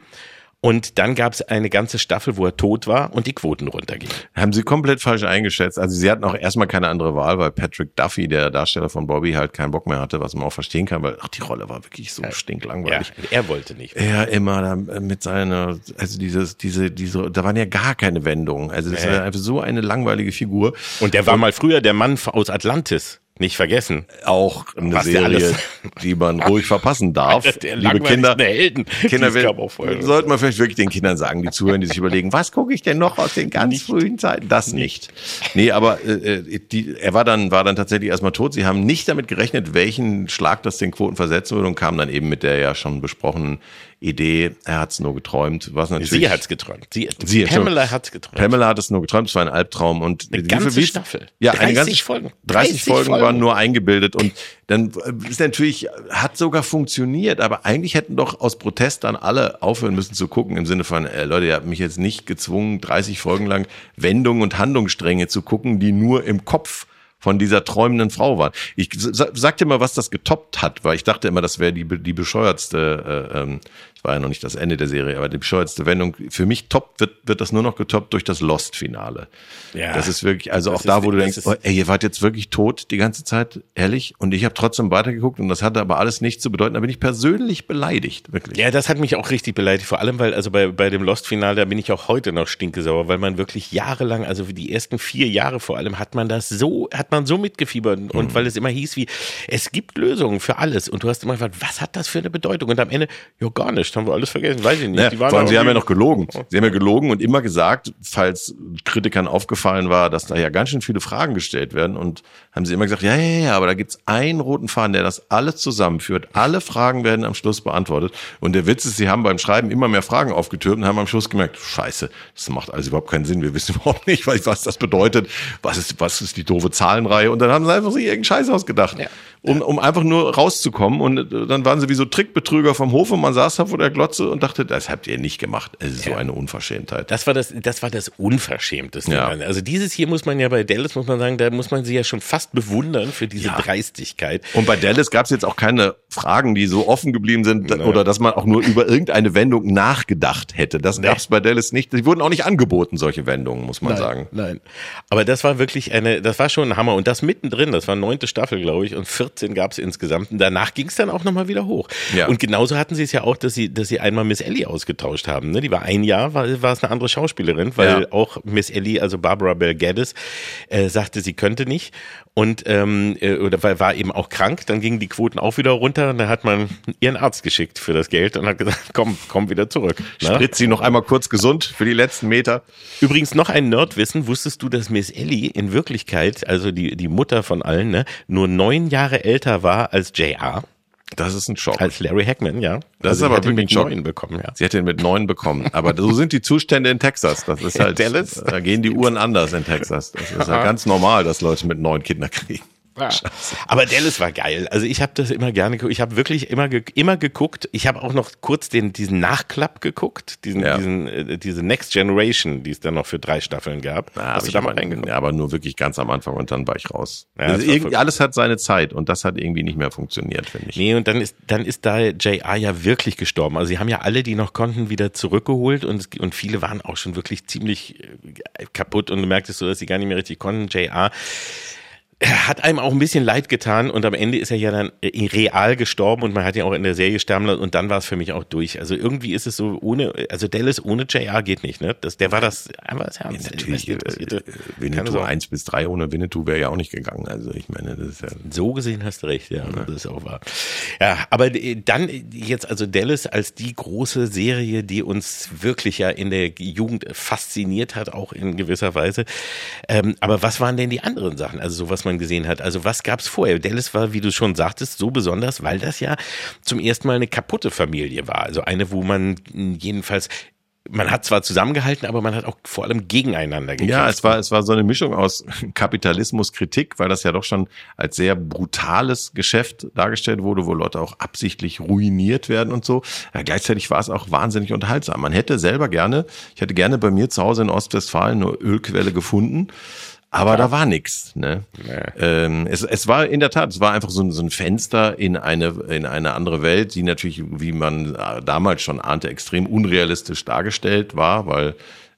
Und dann gab es eine ganze Staffel, wo er tot war und die Quoten runtergingen. Haben sie komplett falsch eingeschätzt. Also sie hatten auch erstmal keine andere Wahl, weil Patrick Duffy, der Darsteller von Bobby, halt keinen Bock mehr hatte, was man auch verstehen kann, weil ach, die Rolle war wirklich so Ja, stinklangweilig. er wollte nicht. Er immer mit seiner, also dieses, diese, diese, da waren ja gar keine Wendungen. Also das Nee. war einfach so eine langweilige Figur. Und der war mal früher der Mann aus Atlantis. Nicht vergessen. Auch eine Was Serie, die man ruhig verpassen darf. Der Liebe Kinder, Helden. Kinder, wir, sollten wir vielleicht wirklich den Kindern sagen, die zuhören, die sich überlegen, was gucke ich denn noch aus den ganz frühen Zeiten? Das nicht. Nee, aber äh, äh, die, er war dann, war dann tatsächlich erstmal tot. Sie haben nicht damit gerechnet, welchen Schlag das den Quoten versetzen würde und kamen dann eben mit der ja schon besprochenen Idee, er hat es nur geträumt, was natürlich. Sie hat's geträumt. Sie, Sie, Pamela hat's geträumt. Pamela hat es nur geträumt, es war ein Albtraum und Eine ganze viel- wie- Staffel. Ja, 30 eine ganze Folgen. 30, 30 Folgen, Folgen. waren nur eingebildet und dann ist natürlich hat sogar funktioniert, aber eigentlich hätten doch aus Protest dann alle aufhören müssen zu gucken im Sinne von äh, Leute, ihr habt mich jetzt nicht gezwungen 30 Folgen lang Wendungen und Handlungsstränge zu gucken, die nur im Kopf von dieser träumenden Frau waren. Ich sa- sag dir mal, was das getoppt hat, weil ich dachte immer, das wäre die, die bescheuertste, äh, ähm, es war ja noch nicht das Ende der Serie, aber die bescheuertste Wendung. Für mich toppt wird, wird das nur noch getoppt durch das Lost-Finale. Ja. Das ist wirklich, also auch da, wo du denkst, oh, ey, ihr wart jetzt wirklich tot die ganze Zeit, ehrlich? Und ich habe trotzdem weitergeguckt und das hatte aber alles nichts zu bedeuten. Da bin ich persönlich beleidigt, wirklich. Ja, das hat mich auch richtig beleidigt. Vor allem, weil also bei, bei dem Lost-Finale, da bin ich auch heute noch stinkesauer, weil man wirklich jahrelang, also die ersten vier Jahre vor allem, hat man das so, hat man so mitgefiebert und Mhm. weil es immer hieß wie, es gibt Lösungen für alles und du hast immer gefragt, was hat das für eine Bedeutung? Und am Ende, ja gar nicht, haben wir alles vergessen, weiß ich nicht. Ja, Die waren vor allem, sie haben ja noch gelogen. Sie haben ja gelogen und immer gesagt, falls Kritikern aufgefallen war, dass da ja ganz schön viele Fragen gestellt werden und haben sie immer gesagt, ja, ja, ja, aber da gibt's einen roten Faden, der das alles zusammenführt. Alle Fragen werden am Schluss beantwortet. Und der Witz ist, sie haben beim Schreiben immer mehr Fragen aufgetürmt und haben am Schluss gemerkt, scheiße, das macht alles überhaupt keinen Sinn. Wir wissen überhaupt nicht, was was das bedeutet. Was ist, was ist die doofe Zahlenreihe? Und dann haben sie einfach sich irgendeinen Scheiß ausgedacht. Ja. Um, um einfach nur rauszukommen. Und äh, dann waren sie wie so Trickbetrüger vom Hof und man saß da vor der Glotze und dachte, das habt ihr nicht gemacht. Es ist so eine Unverschämtheit. Das war das, das war das Unverschämteste. Ja. Also dieses hier muss man ja bei Dallas, muss man sagen, da muss man sie ja schon fast bewundern für diese Ja. Dreistigkeit. Und bei Dallas gab es jetzt auch keine Fragen, die so offen geblieben sind oder dass man auch nur über irgendeine Wendung nachgedacht hätte. Das gab es bei Dallas nicht. Die wurden auch nicht angeboten, solche Wendungen, muss man sagen. Nein. Aber das war wirklich eine, das war schon ein Hammer. Und das mittendrin, das war neunte Staffel, glaube ich, und 14 gab es insgesamt. Und danach ging es dann auch nochmal wieder hoch. Ja. Und genauso hatten sie es ja auch, dass sie, dass sie einmal Miss Ellie ausgetauscht haben. Ne? Die war ein Jahr, war, war es eine andere Schauspielerin, weil Ja. auch Miss Ellie, also Barbara Bel Geddes, äh, sagte, sie könnte nicht. Und ähm, äh, oder weil war eben auch krank, dann gingen die Quoten auch wieder runter und da hat man ihren Arzt geschickt für das Geld und hat gesagt, komm, komm wieder zurück. Ne? Spritzt sie noch einmal kurz gesund für die letzten Meter. Übrigens noch ein Nerdwissen, wusstest du, dass Miss Ellie in Wirklichkeit, also die, die Mutter von allen, ne, nur neun Jahre älter war als J.R., Das ist ein Schock. als Larry Hackman, ja. Das ist sie aber wirklich mit ein Schock. neun bekommen, ja. Sie hat ihn mit neun bekommen. Aber so sind die Zustände in Texas. Das ist halt, Dallas? da gehen die Uhren anders in Texas. Das ist ja ganz normal, dass Leute mit neun Kinder kriegen. Aber Dallas war geil. Also ich habe das immer gerne geguckt. Ich habe wirklich immer ge immer geguckt. Ich habe auch noch kurz den diesen Nachklapp geguckt, diesen Ja. diesen äh, diese Next Generation, die es dann noch für drei Staffeln gab. Ja, Hast du da mal aber, reingeguckt? ja, aber nur wirklich ganz am Anfang und dann war ich raus. Ja, also irgendwie, alles hat seine Zeit und das hat irgendwie nicht mehr funktioniert, finde ich. Nee, und dann ist, dann ist da JR ja wirklich gestorben. Also sie haben ja alle, die noch konnten, wieder zurückgeholt und, und viele waren auch schon wirklich ziemlich äh, kaputt und du merktest so, dass sie gar nicht mehr richtig konnten. JR hat einem auch ein bisschen leid getan und am Ende ist er ja dann äh, real gestorben und man hat ihn auch in der Serie sterben lassen und dann war es für mich auch durch. Also irgendwie ist es so ohne, also Dallas ohne JR geht nicht, ne? Das, der war das einfach das Herz. Natürlich, äh, Was die interessierte. äh, Keine Winnetou Sorge. 1 bis 3 ohne Winnetou wäre ja auch nicht gegangen. Also ich meine, das ist ja... So gesehen hast du recht, ja, das ist auch wahr. Ja, aber äh, dann jetzt also Dallas als die große Serie, die uns wirklich ja in der Jugend fasziniert hat, auch in gewisser Weise. Ähm, aber was waren denn die anderen Sachen, also so was man gesehen hat? Also was gab's vorher? Dallas war, wie du schon sagtest, so besonders, weil das ja zum ersten Mal eine kaputte Familie war. Also eine, wo man jedenfalls man hat zwar zusammengehalten, aber man hat auch vor allem gegeneinander gekämpft. Ja, es war, es war so eine Mischung aus Kapitalismus, Kritik, weil das ja doch schon als sehr brutales Geschäft dargestellt wurde, wo Leute auch absichtlich ruiniert werden und so. Ja, gleichzeitig war es auch wahnsinnig unterhaltsam. Man hätte selber gerne, ich hätte gerne bei mir zu Hause in Ostwestfalen eine Ölquelle gefunden. Aber da war nix. Ne? Ähm, es, es war in der Tat, es war einfach so ein, so ein Fenster in eine, in eine andere Welt, die natürlich, wie man äh, damals schon ahnte, extrem unrealistisch dargestellt war, weil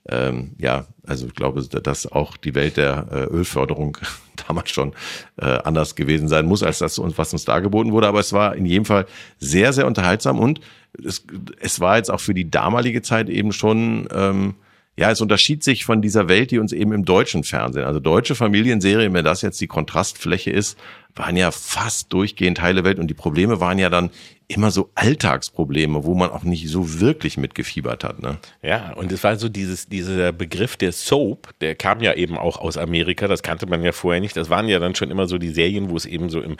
ähm, ja, also ich glaube, dass auch die Welt der äh, Ölförderung damals schon äh, anders gewesen sein muss, als das, was uns dargeboten wurde. Aber es war in jedem Fall sehr, sehr unterhaltsam und es, es war jetzt auch für die damalige Zeit eben schon ähm, ja, es unterschied sich von dieser Welt, die uns eben im deutschen Fernsehen, also deutsche Familienserien, wenn das jetzt die Kontrastfläche ist, waren ja fast durchgehend heile Welt und die Probleme waren ja dann immer so Alltagsprobleme, wo man auch nicht so wirklich mitgefiebert hat. Ne? Ja, und es war so dieses, dieser Begriff der Soap, der kam ja eben auch aus Amerika, das kannte man ja vorher nicht. Das waren ja dann schon immer so die Serien, wo es eben so im,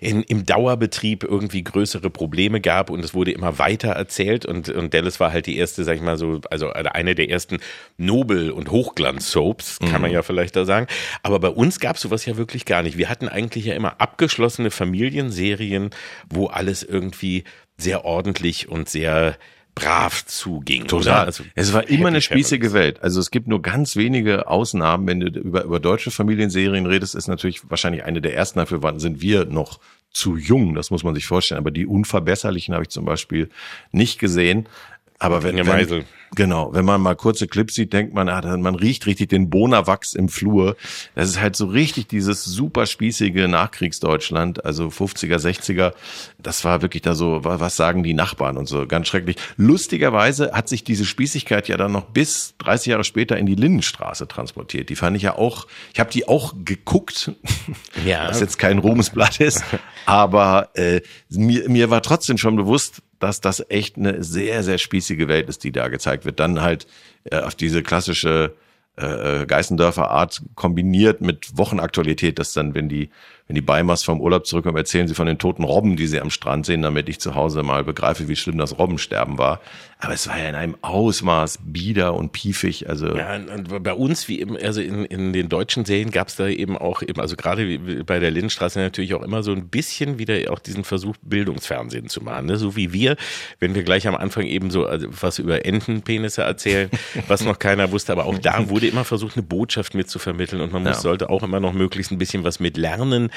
in, im Dauerbetrieb irgendwie größere Probleme gab und es wurde immer weiter erzählt und, und Dallas war halt die erste, sag ich mal so, also eine der ersten Nobel- und Hochglanz-Soaps, kann man ja vielleicht da sagen. Aber bei uns gab es sowas ja wirklich gar nicht. Wir hatten eigentlich ja immer abgeschlossene Familienserien, wo alles irgendwie sehr ordentlich und sehr brav zuging. Total. Also, es war immer eine spießige Families. Welt. Also es gibt nur ganz wenige Ausnahmen. Wenn du über, über deutsche Familienserien redest, ist natürlich wahrscheinlich eine der ersten. Dafür waren, sind wir noch zu jung. Das muss man sich vorstellen. Aber die Unverbesserlichen habe ich zum Beispiel nicht gesehen. Aber wenn, wenn genau, wenn man mal kurze Clips sieht, denkt man, ah, man riecht richtig den Bonawachs im Flur. Das ist halt so richtig dieses super spießige Nachkriegsdeutschland, also 50er, 60er. Das war wirklich da so, wa- was sagen die Nachbarn und so, ganz schrecklich. Lustigerweise hat sich diese Spießigkeit ja dann noch bis 30 Jahre später in die Lindenstraße transportiert. Die fand ich ja auch, ich habe die auch geguckt, Ja. was jetzt kein Ruhmesblatt ist, aber äh, mir, mir war trotzdem schon bewusst, dass das echt eine sehr, sehr spießige Welt ist, die da gezeigt wird. Dann halt äh, auf diese klassische äh, Geißendörfer Art kombiniert mit Wochenaktualität, dass dann, wenn die, wenn die Beimers vom Urlaub zurückkommen, erzählen sie von den toten Robben, die sie am Strand sehen, damit ich zu Hause mal begreife, wie schlimm das Robbensterben war. Aber es war ja in einem Ausmaß bieder und piefig, also Ja, und bei uns, wie eben, also in, in den deutschen Serien gab es da eben auch eben, also gerade wie bei der Lindenstraße natürlich auch immer so ein bisschen wieder auch diesen Versuch, Bildungsfernsehen zu machen. Ne? So wie wir, wenn wir gleich am Anfang eben so also was über Entenpenisse erzählen, was noch keiner wusste, aber auch da wurde immer versucht, eine Botschaft mitzuvermitteln und man muss, Ja. sollte auch immer noch möglichst ein bisschen was mit lernen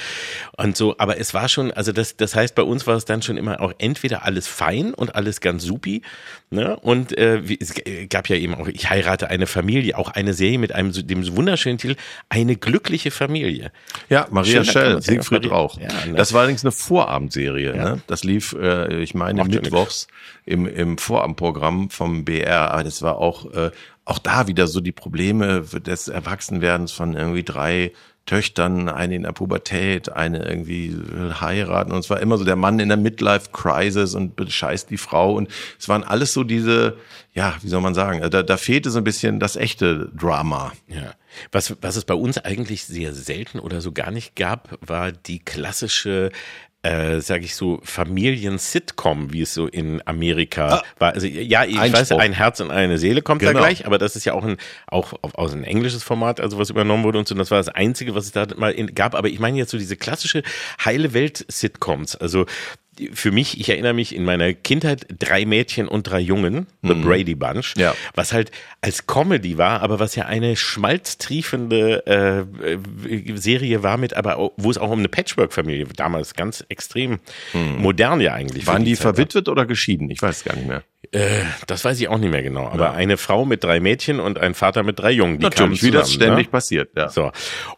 und so. Aber es war schon, also das, das heißt, bei uns war es dann schon immer auch entweder alles fein und alles ganz supi, ne? Und äh, es gab ja eben auch, ich heirate eine Familie, auch eine Serie mit einem dem wunderschönen Titel, eine glückliche Familie. Ja, Maria Schell, Siegfried Rauch. Ja, ne? Das war allerdings eine Vorabendserie. Ja. Ne? Das lief, äh, ich meine, Macht mittwochs im, im Vorabendprogramm vom BR. Aber das war auch, äh, auch da wieder so die Probleme des Erwachsenwerdens von irgendwie drei Töchtern, eine in der Pubertät, eine irgendwie will heiraten. Und es war immer so der Mann in der Midlife-Crisis und bescheißt die Frau. Und es waren alles so diese, ja, wie soll man sagen, da, da fehlte so ein bisschen das echte Drama. Ja. Was, was es bei uns eigentlich sehr selten oder so gar nicht gab, war die klassische äh, sage ich so, Familien-Sitcom, wie es so in Amerika war. Also ja, ich Einspruch. weiß, ein Herz und eine Seele kommt da Genau. gleich, aber das ist ja auch ein auch auf- aus ein englisches Format, also was übernommen wurde und so. Und das war das Einzige, was es da mal in, gab. Aber ich meine jetzt so diese klassische heile Welt-Sitcoms. Also für mich, ich erinnere mich in meiner Kindheit drei Mädchen und drei Jungen, The Brady Bunch, Ja. was halt als Comedy war, aber was ja eine schmalztriefende äh, äh, Serie war mit, aber wo es auch um eine Patchwork-Familie damals ganz extrem modern ja eigentlich. Waren die war. verwitwet oder geschieden? Ich weiß es gar nicht mehr. Äh, das weiß ich auch nicht mehr genau. Aber eine Frau mit drei Mädchen und ein Vater mit drei Jungen, die kamen Natürlich, wie das zusammen, ständig ne? passiert. Ja. So.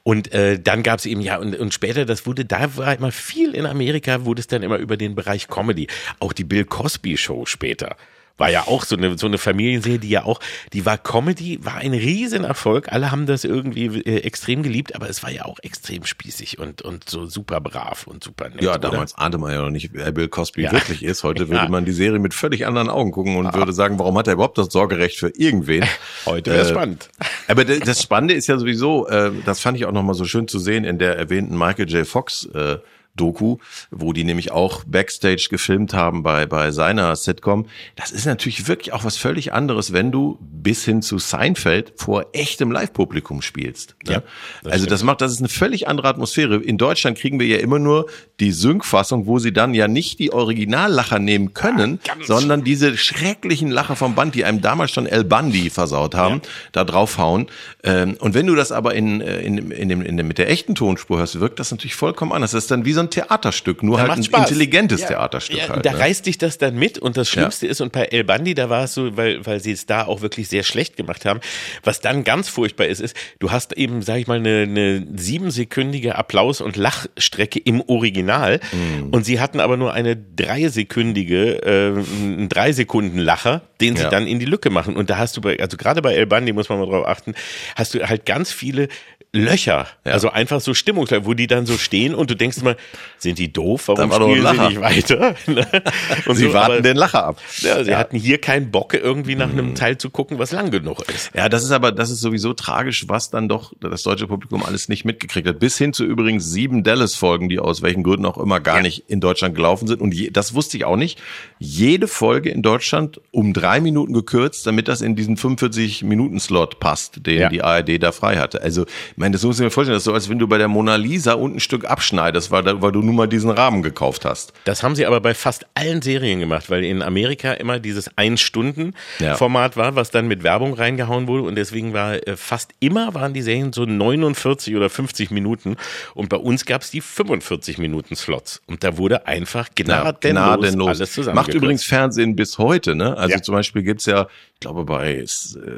Und äh, dann gab es eben, ja, und, und später, das wurde, da war immer viel in Amerika, wurde es dann immer über den Bereich Comedy. Auch die Bill Cosby Show später. War ja auch so eine, so eine Familienserie, die ja auch, die war Comedy, war ein Riesenerfolg. Alle haben das irgendwie äh, extrem geliebt, aber es war ja auch extrem spießig und, und so super brav und super nett. Ja, oder? damals ahnte man ja noch nicht, wer Bill Cosby Ja. wirklich ist. Heute würde Ja. man die Serie mit völlig anderen Augen gucken und würde sagen, warum hat er überhaupt das Sorgerecht für irgendwen? Heute wäre Äh, spannend. Aber das Spannende ist ja sowieso, äh, das fand ich auch nochmal so schön zu sehen in der erwähnten Michael J. Fox äh, Doku, wo die nämlich auch Backstage gefilmt haben bei, bei seiner Sitcom. Das ist natürlich wirklich auch was völlig anderes, wenn du bis hin zu Seinfeld vor echtem Live-Publikum spielst. Ne? Ja, das also stimmt. das macht, das ist eine völlig andere Atmosphäre. In Deutschland kriegen wir ja immer nur die Sync-Fassung, wo sie dann ja nicht die Originallacher nehmen können, ganz sondern diese schrecklichen Lacher vom Band, die einem damals schon El Bandi versaut haben, da draufhauen. Ähm, und wenn du das aber in, äh, in, in, dem, in dem, mit der echten Tonspur hörst, wirkt das natürlich vollkommen anders. Das ist dann wie so ein Theaterstück, nur halt macht ein Spaß. intelligentes Ja. Theaterstück Ja, halt. da ne? reißt dich das dann mit und das Schlimmste ist, und bei El Bandi, da war es so, weil, weil sie es da auch wirklich sehr schlecht gemacht haben, was dann ganz furchtbar ist, ist, du hast eben, sag ich mal, eine, eine siebensekündige Applaus- und Lachstrecke im Original Mhm. und sie hatten aber nur eine dreisekündige, äh, einen drei Sekunden Lacher, den sie Ja. dann in die Lücke machen und da hast du bei, also gerade bei El Bandi muss man mal drauf achten, hast du halt ganz viele Löcher, Ja. also einfach so Stimmungslöcher, wo die dann so stehen und du denkst immer, sind die doof? Warum spielen sie nicht weiter? und Sie so, warten aber- den Lacher ab. Ja, sie hatten hier keinen Bock, irgendwie nach einem Teil zu gucken, was lang genug ist. Ja, das ist aber, das ist sowieso tragisch, was dann doch das deutsche Publikum alles nicht mitgekriegt hat. Bis hin zu übrigens sieben Dallas-Folgen, die aus welchen Gründen auch immer gar nicht in Deutschland gelaufen sind. Und je, das wusste ich auch nicht. Jede Folge in Deutschland um drei Minuten gekürzt, damit das in diesen 45-Minuten-Slot passt, den Ja. die ARD da frei hatte. Also, ich meine, das muss ich mir vorstellen, das ist so, als wenn du bei der Mona Lisa unten ein Stück abschneidest, weil, da- weil du nur mal diesen Rahmen gekauft hast. Das haben sie aber bei fast allen Serien gemacht, weil in Amerika immer dieses Ja. Ein-Stunden-Format war, was dann mit Werbung reingehauen wurde und deswegen war äh, fast immer waren die Serien so 49 oder 50 Minuten und bei uns gab es die 45 Minuten Slots und da wurde einfach gnadenlos, gnadenlos. alles zusammen. Macht übrigens Fernsehen bis heute, ne? Also Ja. zum Beispiel gibt's ja, ich glaube bei äh,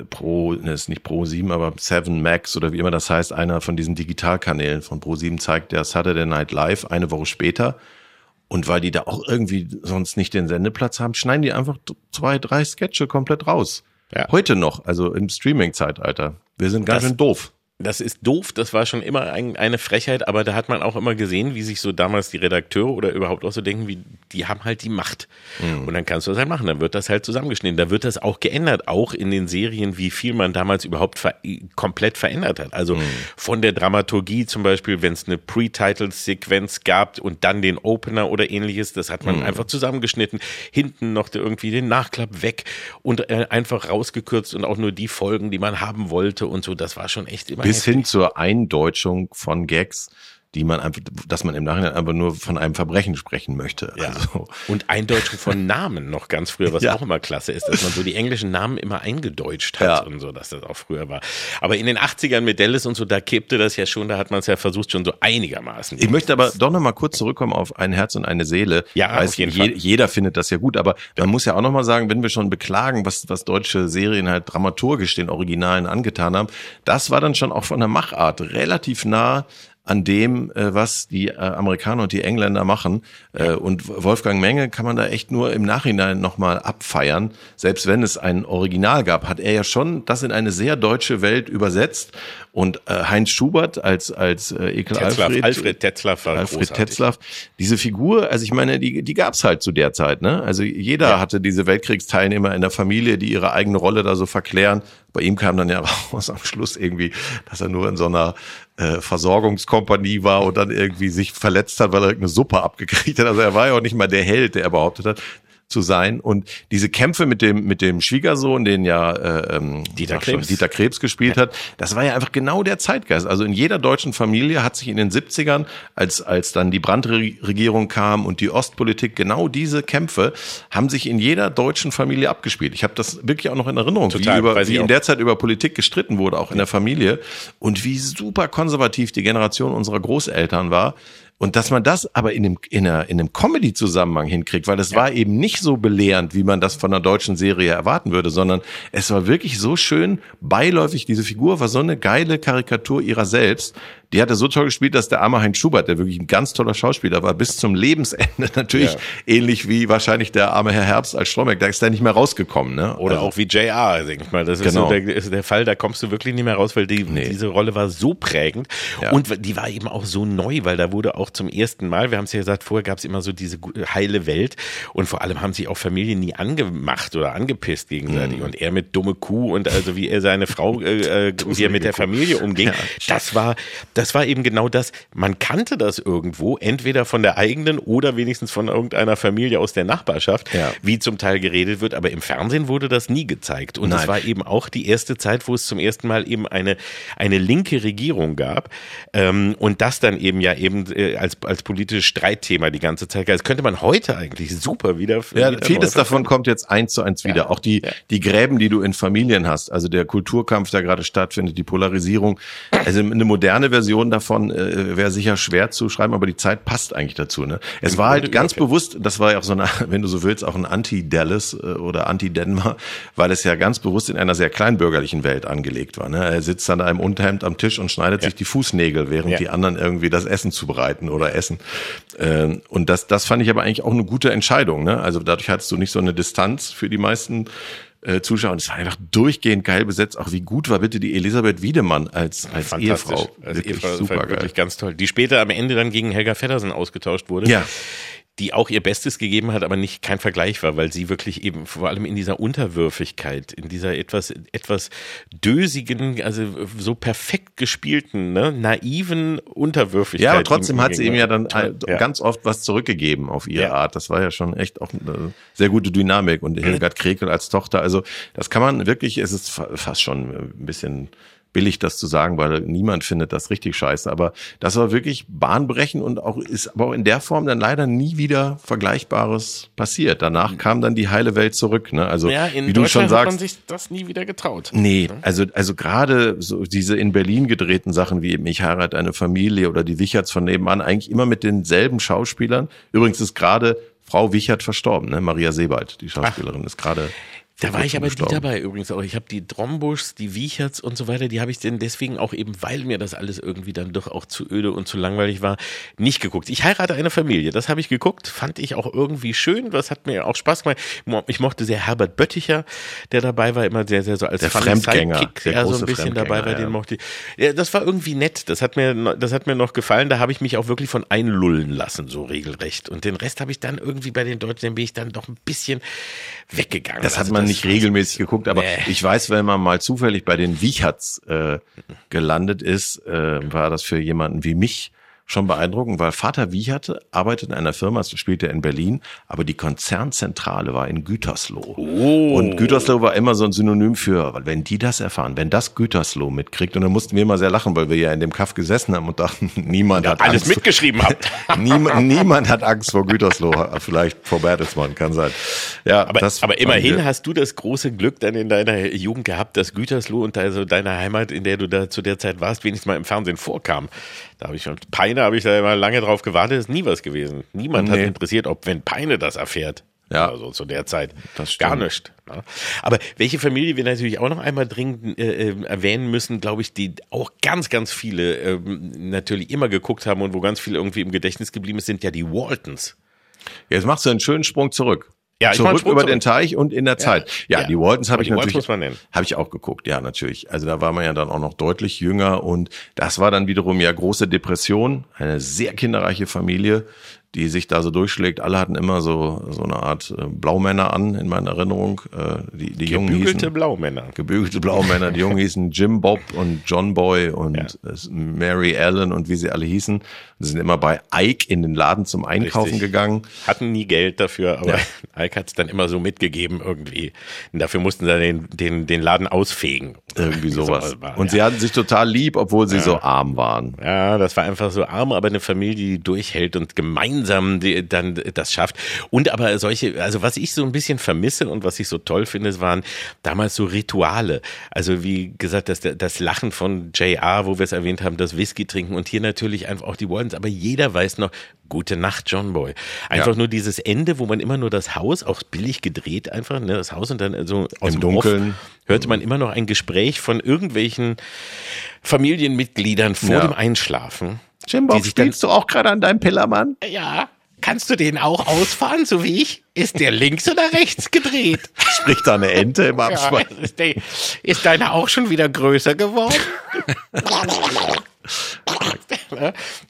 Pro, ne, ist nicht Pro 7, aber 7 Max oder wie immer das heißt, einer von diesen Digitalkanälen von Pro 7 zeigt der Saturday Night Live eine Woche später. Und weil die da auch irgendwie sonst nicht den Sendeplatz haben, schneiden die einfach zwei, drei Sketche komplett raus. Ja. Heute noch, also im Streaming-Zeitalter. Wir sind ganz schön doof. Das ist doof, das war schon immer ein, eine Frechheit, aber da hat man auch immer gesehen, wie sich so damals die Redakteure oder überhaupt auch so denken, wie die haben halt die Macht. Und dann kannst du das halt machen, dann wird das halt zusammengeschnitten. Da wird das auch geändert, auch in den Serien, wie viel man damals überhaupt ver komplett verändert hat. Also von der Dramaturgie zum Beispiel, wenn es eine Pre-Title-Sequenz gab und dann den Opener oder ähnliches, das hat man einfach zusammengeschnitten, hinten noch irgendwie den Nachklapp weg und äh, einfach rausgekürzt und auch nur die Folgen, die man haben wollte und so, das war schon echt immer Bis heftig. hin zur Eindeutschung von Gags, die man einfach, dass man im Nachhinein einfach nur von einem Verbrechen sprechen möchte. Ja. Also, Und Eindeutschung von Namen noch ganz früher, was Ja. auch immer klasse ist, dass man so die englischen Namen immer eingedeutscht hat Ja. und so, dass das auch früher war. Aber in den 80ern mit Dallas und so, da kippte das ja schon, da hat man es ja versucht, schon so einigermaßen. Ich möchte aber doch noch mal kurz zurückkommen auf ein Herz und eine Seele. Ja, Weiß, auf jeden je, Fall. Jeder findet das ja gut, aber man muss ja auch noch mal sagen, wenn wir schon beklagen, was, was deutsche Serien halt dramaturgisch den Originalen angetan haben, das war dann schon auch von der Machart relativ nah an dem, äh, was die äh, Amerikaner und die Engländer machen. Äh, und Wolfgang Menge kann man da echt nur im Nachhinein nochmal abfeiern. Selbst wenn es ein Original gab, hat er ja schon das in eine sehr deutsche Welt übersetzt. Und äh, Heinz Schubert als, als äh, Ekel Tetzlaff, Alfred, Alfred Tetzlaff war Alfred großartig. Tetzlaff, diese Figur, also ich meine, die, die gab's halt zu der Zeit, ne? Also jeder hatte diese Weltkriegsteilnehmer in der Familie, die ihre eigene Rolle da so verklären. Bei ihm kam dann ja raus am Schluss irgendwie, dass er nur in so einer äh, Versorgungskompanie war und dann irgendwie sich verletzt hat, weil er irgendeine Suppe abgekriegt hat. Also er war ja auch nicht mal der Held, der er behauptet hat zu sein. Und diese Kämpfe mit dem, mit dem Schwiegersohn, den ja äh, ähm, Dieter sag schon, Krebs. Dieter Krebs gespielt hat, das war ja einfach genau der Zeitgeist. Also in jeder deutschen Familie hat sich in den 70ern, als, als dann die Brandregierung kam und die Ostpolitik, genau diese Kämpfe haben sich in jeder deutschen Familie abgespielt. Ich habe das wirklich auch noch in Erinnerung, Total, wie, über, wie in der Zeit über Politik gestritten wurde, auch in der Familie und wie super konservativ die Generation unserer Großeltern war. Und dass man das aber in einem, in einer, in einem Comedy-Zusammenhang hinkriegt, weil das war eben nicht so belehrend, wie man das von einer deutschen Serie erwarten würde, sondern es war wirklich so schön beiläufig. Diese Figur war so eine geile Karikatur ihrer selbst. Die hatte so toll gespielt, dass der arme Heinz Schubert, der wirklich ein ganz toller Schauspieler war, bis zum Lebensende natürlich Ja. ähnlich wie wahrscheinlich der arme Herr Herbst als Stromberg, der ist da nicht mehr rausgekommen. Ne? Oder Also- auch wie JR, denke ich mal. Das ist Genau. so der, ist der Fall, da kommst du wirklich nicht mehr raus, weil die, diese Rolle war so prägend. Ja. Und die war eben auch so neu, weil da wurde auch zum ersten Mal, wir haben es ja gesagt, vorher gab es immer so diese heile Welt und vor allem haben sich auch Familien nie angemacht oder angepisst Mhm. gegenseitig. Und er mit dumme Kuh und also wie er seine Frau, äh, äh, wie er mit der Familie umging, das war, das war eben genau das. Man kannte das irgendwo, entweder von der eigenen oder wenigstens von irgendeiner Familie aus der Nachbarschaft, Ja. wie zum Teil geredet wird, aber im Fernsehen wurde das nie gezeigt. Und das Nein. war eben auch die erste Zeit, wo es zum ersten Mal eben eine, eine linke Regierung gab ähm, und das dann eben ja eben äh, als, als politisches Streitthema die ganze Zeit. Das könnte man heute eigentlich super wieder. Ja, wieder vieles davon kommt jetzt eins zu eins wieder. Auch die, ja. die Gräben, die du in Familien hast, also der Kulturkampf, der gerade stattfindet, die Polarisierung. Also eine moderne Version davon äh, wäre sicher schwer zu schreiben, aber die Zeit passt eigentlich dazu. Ne? Es Im war halt ganz überfällig. bewusst, das war ja auch so eine, wenn du so willst, auch ein Anti-Dallas äh, oder Anti-Denver, weil es ja ganz bewusst in einer sehr kleinbürgerlichen Welt angelegt war. Ne? Er sitzt an einem Unterhemd am Tisch und schneidet sich die Fußnägel, während Ja. die anderen irgendwie das Essen zubereiten oder essen. Ähm, und das, das fand ich aber eigentlich auch eine gute Entscheidung. Ne? Also dadurch hattest du nicht so eine Distanz für die meisten äh, Zuschauer. Und es war einfach durchgehend geil besetzt. Auch wie gut war bitte die Elisabeth Wiedemann als, als. Ehefrau. Wirklich Ehefrau super war geil. wirklich ganz toll. Die später am Ende dann gegen Helga Feddersen ausgetauscht wurde. Ja. Die auch ihr Bestes gegeben hat, aber nicht kein Vergleich war, weil sie wirklich eben vor allem in dieser Unterwürfigkeit, in dieser etwas, etwas dösigen, also so perfekt gespielten, ne, naiven Unterwürfigkeit. Ja, aber trotzdem hat sie ihm ja dann äh, ganz oft was zurückgegeben auf ihre Ja. Art. Das war ja schon echt auch eine sehr gute Dynamik. Und Hildegard Krekel als Tochter, also das kann man wirklich, es ist fa- fast schon ein bisschen billig, das zu sagen, weil niemand findet das richtig scheiße. Aber das war wirklich bahnbrechend und auch ist aber auch in der Form dann leider nie wieder Vergleichbares passiert. Danach kam dann die heile Welt zurück. Ne? Also Ja, in wie du schon Deutschland hat man sagst, sich das nie wieder getraut. Nee, also, also gerade so diese in Berlin gedrehten Sachen wie Ich heirate eine Familie oder die Wicherts von nebenan, eigentlich immer mit denselben Schauspielern. Übrigens ist gerade Frau Wichert verstorben, ne? Maria Sebald, die Schauspielerin, ist gerade. Da war ich aber nie dabei übrigens auch. Ich habe die Drombuschs, die Wiecherts und so weiter, die habe ich denn deswegen auch eben, weil mir das alles irgendwie dann doch auch zu öde und zu langweilig war, nicht geguckt. Ich heirate eine Familie, das habe ich geguckt, fand ich auch irgendwie schön, das hat mir auch Spaß gemacht. Ich mochte sehr Herbert Bötticher, der dabei war, immer sehr, sehr so als Der Fremdgänger, Sidekick, der ja, so ein bisschen dabei war, Fremdgänger, den ja. mochte ich. Ja, das war irgendwie nett, das hat mir, das hat mir noch gefallen, da habe ich mich auch wirklich von einlullen lassen, so regelrecht. Und den Rest habe ich dann irgendwie bei den Deutschen, den bin ich dann doch ein bisschen weggegangen. Das hat Also man nicht regelmäßig geguckt, aber Nee. ich weiß, wenn man mal zufällig bei den Wicherts äh, gelandet ist, äh, war das für jemanden wie mich schon beeindruckend, weil Vater Wiecherte arbeitet in einer Firma, das spielt er in Berlin, aber die Konzernzentrale war in Gütersloh. Oh. Und Gütersloh war immer so ein Synonym für, weil wenn die das erfahren, wenn das Gütersloh mitkriegt, und dann mussten wir immer sehr lachen, weil wir ja in dem Kaff gesessen haben und dachten, niemand hat alles Angst. mitgeschrieben habt. niemand, niemand hat Angst vor Gütersloh, vielleicht vor Bertelsmann, kann sein. Ja, Aber, das aber immerhin hast du das große Glück dann in deiner Jugend gehabt, dass Gütersloh und also deine Heimat, in der du da zu der Zeit warst, wenigstens mal im Fernsehen vorkam. Da habe ich schon, Peine habe ich da immer lange drauf gewartet, ist nie was gewesen. Niemand hat Nee. interessiert, ob wenn Peine das erfährt. Ja. Also zu der Zeit. Gar nicht. Ne? Aber welche Familie wir natürlich auch noch einmal dringend äh, äh, erwähnen müssen, glaube ich, die auch ganz, ganz viele ähm, natürlich immer geguckt haben und wo ganz viel irgendwie im Gedächtnis geblieben ist, sind ja die Waltons. Jetzt machst du einen schönen Sprung zurück. Ja, ich zurück über zurück. den Teich und in der Zeit. Ja, ja. die Waltons habe ich natürlich, habe ich auch geguckt. Ja, natürlich. Also da war man ja dann auch noch deutlich jünger und das war dann wiederum ja große Depression, eine sehr kinderreiche Familie, die sich da so durchschlägt. Alle hatten immer so so eine Art äh, Blaumänner an in meiner Erinnerung. Äh, die die Jungen Gebügelte Blaumänner. gebügelte Blaumänner. Die Jungen hießen Jim Bob und John Boy und es- Mary Allen und wie sie alle hießen. Sie sind immer bei Ike in den Laden zum Einkaufen Richtig. gegangen. Hatten nie Geld dafür, aber Ja. Ike hat es dann immer so mitgegeben irgendwie. Und dafür mussten sie den, den, den Laden ausfegen. Irgendwie sowas. war, Und ja. sie hatten sich total lieb, obwohl sie so arm waren. Ja, das war einfach so arm, aber eine Familie, die durchhält und gemeinsam die, dann das schafft. Und aber solche, also was ich so ein bisschen vermisse und was ich so toll finde, waren damals so Rituale. Also wie gesagt, das, das Lachen von JR, wo wir es erwähnt haben, das Whisky trinken und hier natürlich einfach auch die Wardens. Aber jeder weiß noch, gute Nacht, John Boy. Einfach Ja. nur dieses Ende, wo man immer nur das Haus, auch billig gedreht einfach, ne, das Haus und dann so aus Im dem Off Dunkeln. Hörte man immer noch ein Gespräch von irgendwelchen Familienmitgliedern vor Ja. dem Einschlafen. Jim die Bob, sich dann- spielst du auch gerade an deinem Pillermann? Ja, kannst du den auch ausfahren, so wie ich? Ist der links oder rechts gedreht? Spricht da eine Ente im Ja, Abspann? ist, der, ist deine auch schon wieder größer geworden?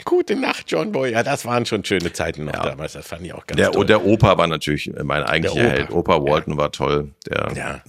Gute Nacht, John Boy. Ja, das waren schon schöne Zeiten noch damals. Das fand ich auch ganz Der, toll. der Opa war natürlich mein eigentlicher Opa. Held. Opa Walton war toll. Der, Ja.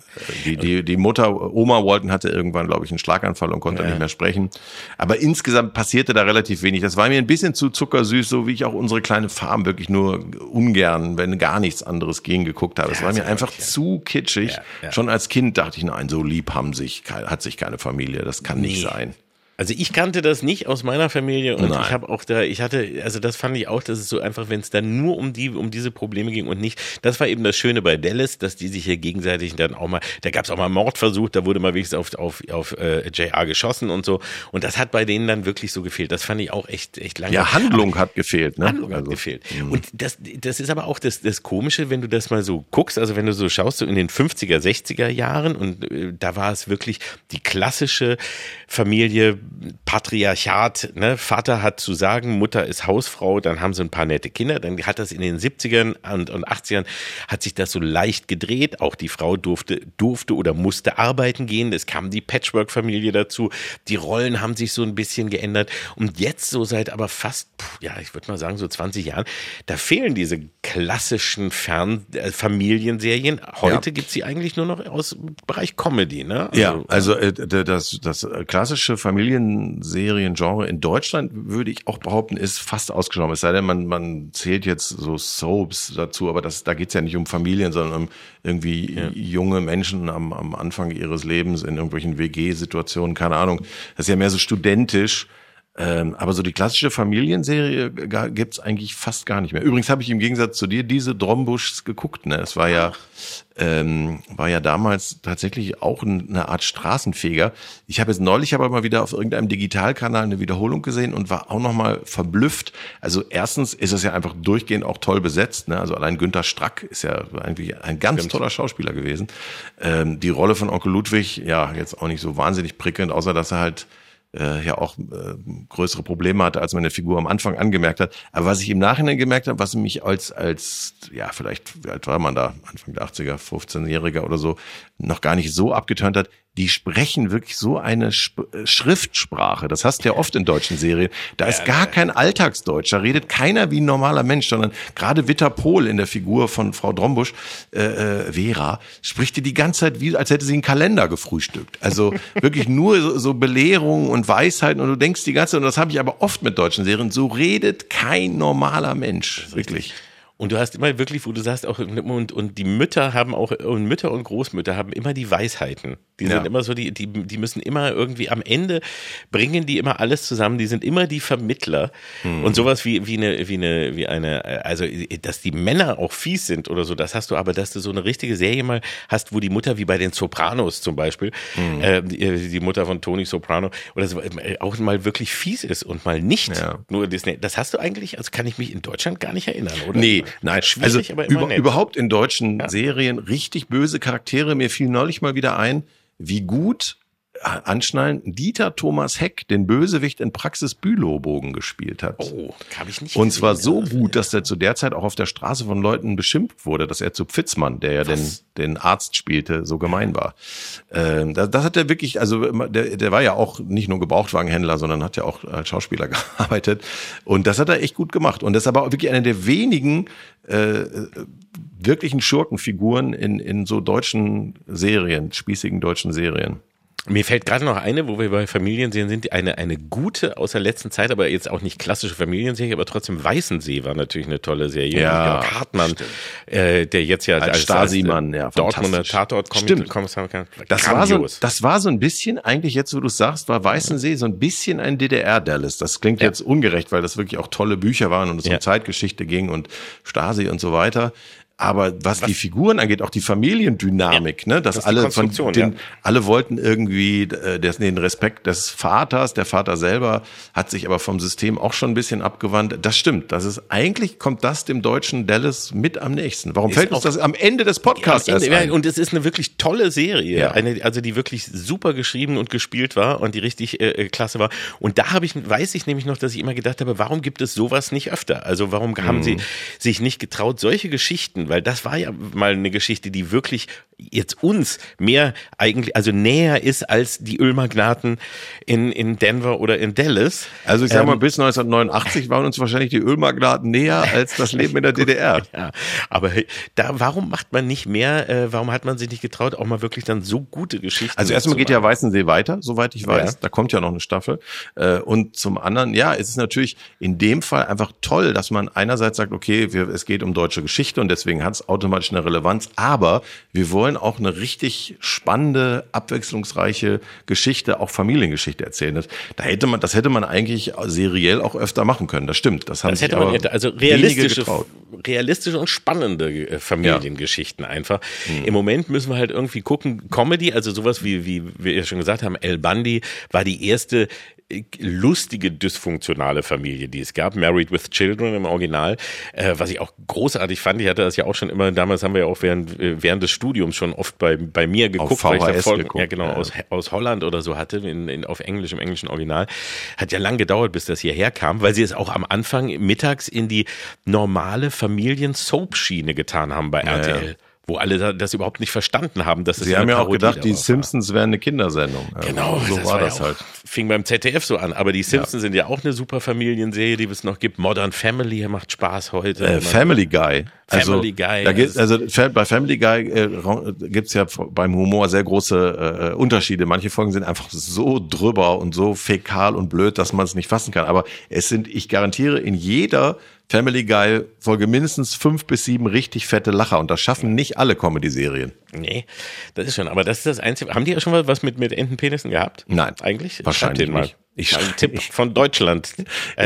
die, die, die Mutter, Oma Walton hatte irgendwann, glaube ich, einen Schlaganfall und konnte nicht mehr sprechen. Aber insgesamt passierte da relativ wenig. Das war mir ein bisschen zu zuckersüß, so wie ich auch unsere kleine Farm wirklich nur ungern, wenn gar nichts anderes ging, geguckt habe. Es war mir einfach zu kitschig. Ja, ja. Schon als Kind dachte ich, nein, so lieb haben sich, hat sich keine Familie. Das kann nicht Nee. sein. Also ich kannte das nicht aus meiner Familie und Nein. ich habe auch da, ich hatte, also das fand ich auch, dass es so einfach, wenn es dann nur um die, um diese Probleme ging und nicht, das war eben das Schöne bei Dallas, dass die sich hier gegenseitig dann auch mal, da gab es auch mal Mordversuch, da wurde mal wenigstens auf, auf, auf äh, JR geschossen und so und das hat bei denen dann wirklich so gefehlt. Das fand ich auch echt, echt lange. Ja, Handlung hat gefehlt. Ne? Handlung hat Also, gefehlt. Und das, das ist aber auch das, das Komische, wenn du das mal so guckst, also wenn du so schaust, so in den 50er, 60er Jahren und äh, da war es wirklich die klassische Familie Patriarchat, ne? Vater hat zu sagen, Mutter ist Hausfrau, dann haben sie ein paar nette Kinder, dann hat das in den 70ern und, und 80ern hat sich das so leicht gedreht, auch die Frau durfte, durfte oder musste arbeiten gehen, es kam die Patchwork-Familie dazu, die Rollen haben sich so ein bisschen geändert und jetzt so seit aber fast, ja, ich würde mal sagen so 20 Jahren, da fehlen diese klassischen Fern äh, Familienserien. Heute ja. gibt's sie eigentlich nur noch aus dem Bereich Comedy, ne? Also, ja, also äh, das, das klassische Familienseriengenre in Deutschland, würde ich auch behaupten, ist fast ausgestorben. Es sei denn, man, man zählt jetzt so Soaps dazu, aber das, da geht's ja nicht um Familien, sondern um irgendwie ja. junge Menschen am, am Anfang ihres Lebens in irgendwelchen WG-Situationen, keine Ahnung. Das ist ja mehr so studentisch. Ähm, aber so die klassische Familienserie gibt's eigentlich fast gar nicht mehr. Übrigens habe ich im Gegensatz zu dir diese Drombuschs geguckt. Ne? Es war ja, ähm, war ja damals tatsächlich auch eine Art Straßenfeger. Ich habe jetzt neulich aber mal wieder auf irgendeinem Digitalkanal eine Wiederholung gesehen und war auch nochmal verblüfft. Also erstens ist es ja einfach durchgehend auch toll besetzt. Ne? Also allein Günther Strack ist ja eigentlich ein ganz Stimmt. toller Schauspieler gewesen. Ähm, die Rolle von Onkel Ludwig, ja, jetzt auch nicht so wahnsinnig prickelnd, außer dass er halt äh, ja auch äh, größere Probleme hatte, als meine Figur am Anfang angemerkt hat. Aber was ich im Nachhinein gemerkt habe, was mich als, als ja, vielleicht, wie alt war man da, Anfang der 80er, 15-Jähriger oder so, noch gar nicht so abgeturnt hat, die sprechen wirklich so eine Sp äh, Schriftsprache. Das hast du ja oft in deutschen Serien. Da ist gar kein Alltagsdeutsch. Da redet keiner wie ein normaler Mensch, sondern gerade Witter Pohl in der Figur von Frau Drombusch, äh, äh, Vera, spricht die die ganze Zeit wie, als hätte sie einen Kalender gefrühstückt. Also wirklich nur so, so Belehrungen und Weisheiten und du denkst die ganze Zeit, und das habe ich aber oft mit deutschen Serien, so redet kein normaler Mensch. Wirklich. Und du hast immer wirklich, wo du sagst, auch und, und die Mütter haben auch, und Mütter und Großmütter haben immer die Weisheiten. Die ja. sind immer so, die, die, die müssen immer irgendwie am Ende bringen die immer alles zusammen, die sind immer die Vermittler. Mhm. Und sowas wie, wie eine, wie eine, wie eine, also, dass die Männer auch fies sind oder so, das hast du, aber dass du so eine richtige Serie mal hast, wo die Mutter, wie bei den Sopranos zum Beispiel, mhm. äh, die, die, Mutter von Tony Soprano, oder so, äh, auch mal wirklich fies ist und mal nicht ja. nur Disney. Das hast du eigentlich, also kann ich mich in Deutschland gar nicht erinnern, oder? Nee, nein, schwierig, also, aber über, überhaupt in deutschen ja. Serien richtig böse Charaktere. Mir fiel neulich mal wieder ein, wie gut anschnallen, Dieter Thomas Heck den Bösewicht in Praxis Bülowbogen gespielt hat. Oh, habe ich nicht. Und zwar so gut, dass er zu der Zeit auch auf der Straße von Leuten beschimpft wurde, dass er zu Pfitzmann, der ja den, den Arzt spielte, so gemein war. Ähm, das, das hat er wirklich, also der, der war ja auch nicht nur Gebrauchtwagenhändler, sondern hat ja auch als Schauspieler gearbeitet. Und das hat er echt gut gemacht. Und das ist aber auch wirklich einer der wenigen äh, wirklichen Schurkenfiguren in, in so deutschen Serien, spießigen deutschen Serien. Mir fällt gerade noch eine, wo wir bei Familienserien sind, eine, eine gute aus der letzten Zeit, aber jetzt auch nicht klassische Familienserie, aber trotzdem Weißensee war natürlich eine tolle Serie. Ja, Jörg Hartmann, äh, der jetzt ja als, als Stasi-Mann, ja, Dortmunder Tatort kommt. Stimmt. Kommissar, das war, so, das war so ein bisschen, eigentlich jetzt, wo du sagst, war Weißensee so ein bisschen ein DDR-Dallas. Das klingt ja. jetzt ungerecht, weil das wirklich auch tolle Bücher waren und es ja. um Zeitgeschichte ging und Stasi und so weiter. Aber was, was, die Figuren angeht, auch die Familiendynamik, ja, ne, dass das alle von den, ja. alle wollten irgendwie äh, den Respekt des Vaters, der Vater selber hat sich aber vom System auch schon ein bisschen abgewandt. Das stimmt. Das ist eigentlich kommt das dem deutschen Dallas mit am nächsten. Warum ist fällt uns das am Ende des Podcasts Ende, erst ein? Und es ist eine wirklich tolle Serie, ja. eine, also die wirklich super geschrieben und gespielt war und die richtig äh, äh klasse war. Und da habe ich weiß ich nämlich noch, dass ich immer gedacht habe, warum gibt es sowas nicht öfter? Also warum haben mhm. sie sich nicht getraut, solche Geschichten weil das war ja mal eine Geschichte, die wirklich jetzt uns mehr eigentlich, also näher ist als die Ölmagnaten in, in Denver oder in Dallas. Also ich sag mal, ähm, bis 1989 waren uns wahrscheinlich die Ölmagnaten näher als das Leben in der DDR. ja, aber da, warum macht man nicht mehr, äh, warum hat man sich nicht getraut, auch mal wirklich dann so gute Geschichten Also erstmal geht ja Weißensee weiter, soweit ich weiß. Ja. Da kommt ja noch eine Staffel. Äh, und zum anderen, ja, es ist natürlich in dem Fall einfach toll, dass man einerseits sagt, okay, wir, es geht um deutsche Geschichte und deswegen hat es automatisch eine Relevanz, aber wir wollen auch eine richtig spannende, abwechslungsreiche Geschichte, auch Familiengeschichte erzählen. Da hätte man, das hätte man eigentlich seriell auch öfter machen können. Das stimmt. Das haben das hätte man, also realistische realistische und spannende äh, Familiengeschichten einfach. Im Moment müssen wir halt irgendwie gucken, Comedy, also sowas wie, wie wir ja schon gesagt haben, El Bundy war die erste äh, lustige, dysfunktionale Familie, die es gab. Married with Children im Original, äh, was ich auch großartig fand. Ich hatte das ja auch schon immer, damals haben wir ja auch während, äh, während des Studiums schon oft bei, bei mir geguckt, weil ich da VHS Folgen, geguckt, ja genau, ja. aus, aus Holland oder so hatte, in, in, auf Englisch, im englischen Original. Hat ja lang gedauert, bis das hierher kam, weil sie es auch am Anfang mittags in die normale Familien-Soap-Schiene getan haben bei RTL. Wo alle da- das überhaupt nicht verstanden haben, dass es Sie haben ja auch gedacht, die. Simpsons wären eine Kindersendung. Genau, so war das ja auch- halt. Fing beim ZDF so an. Aber die Simpsons sind ja auch eine super Familienserie, die es noch gibt. Modern Family macht Spaß heute. Äh, Family Guy. Also, Family Guy, Da gibt, das- also Fa- bei Family Guy äh, ra- gibt's ja beim Humor sehr große äh, Unterschiede. Manche Folgen sind einfach so drüber und so fäkal und blöd, dass man es nicht fassen kann. Aber es sind, ich garantiere, in jeder Family Guy Folge mindestens fünf bis sieben richtig fette Lacher. Und das schaffen nicht alle Comedy-Serien. Nee, das ist schon. Aber das ist das Einzige. Haben die ja schon mal was mit, mit Entenpenissen gehabt? Nein. Eigentlich? Wahrscheinlich nicht. Ich Mal ein schrei- Tipp von Deutschland.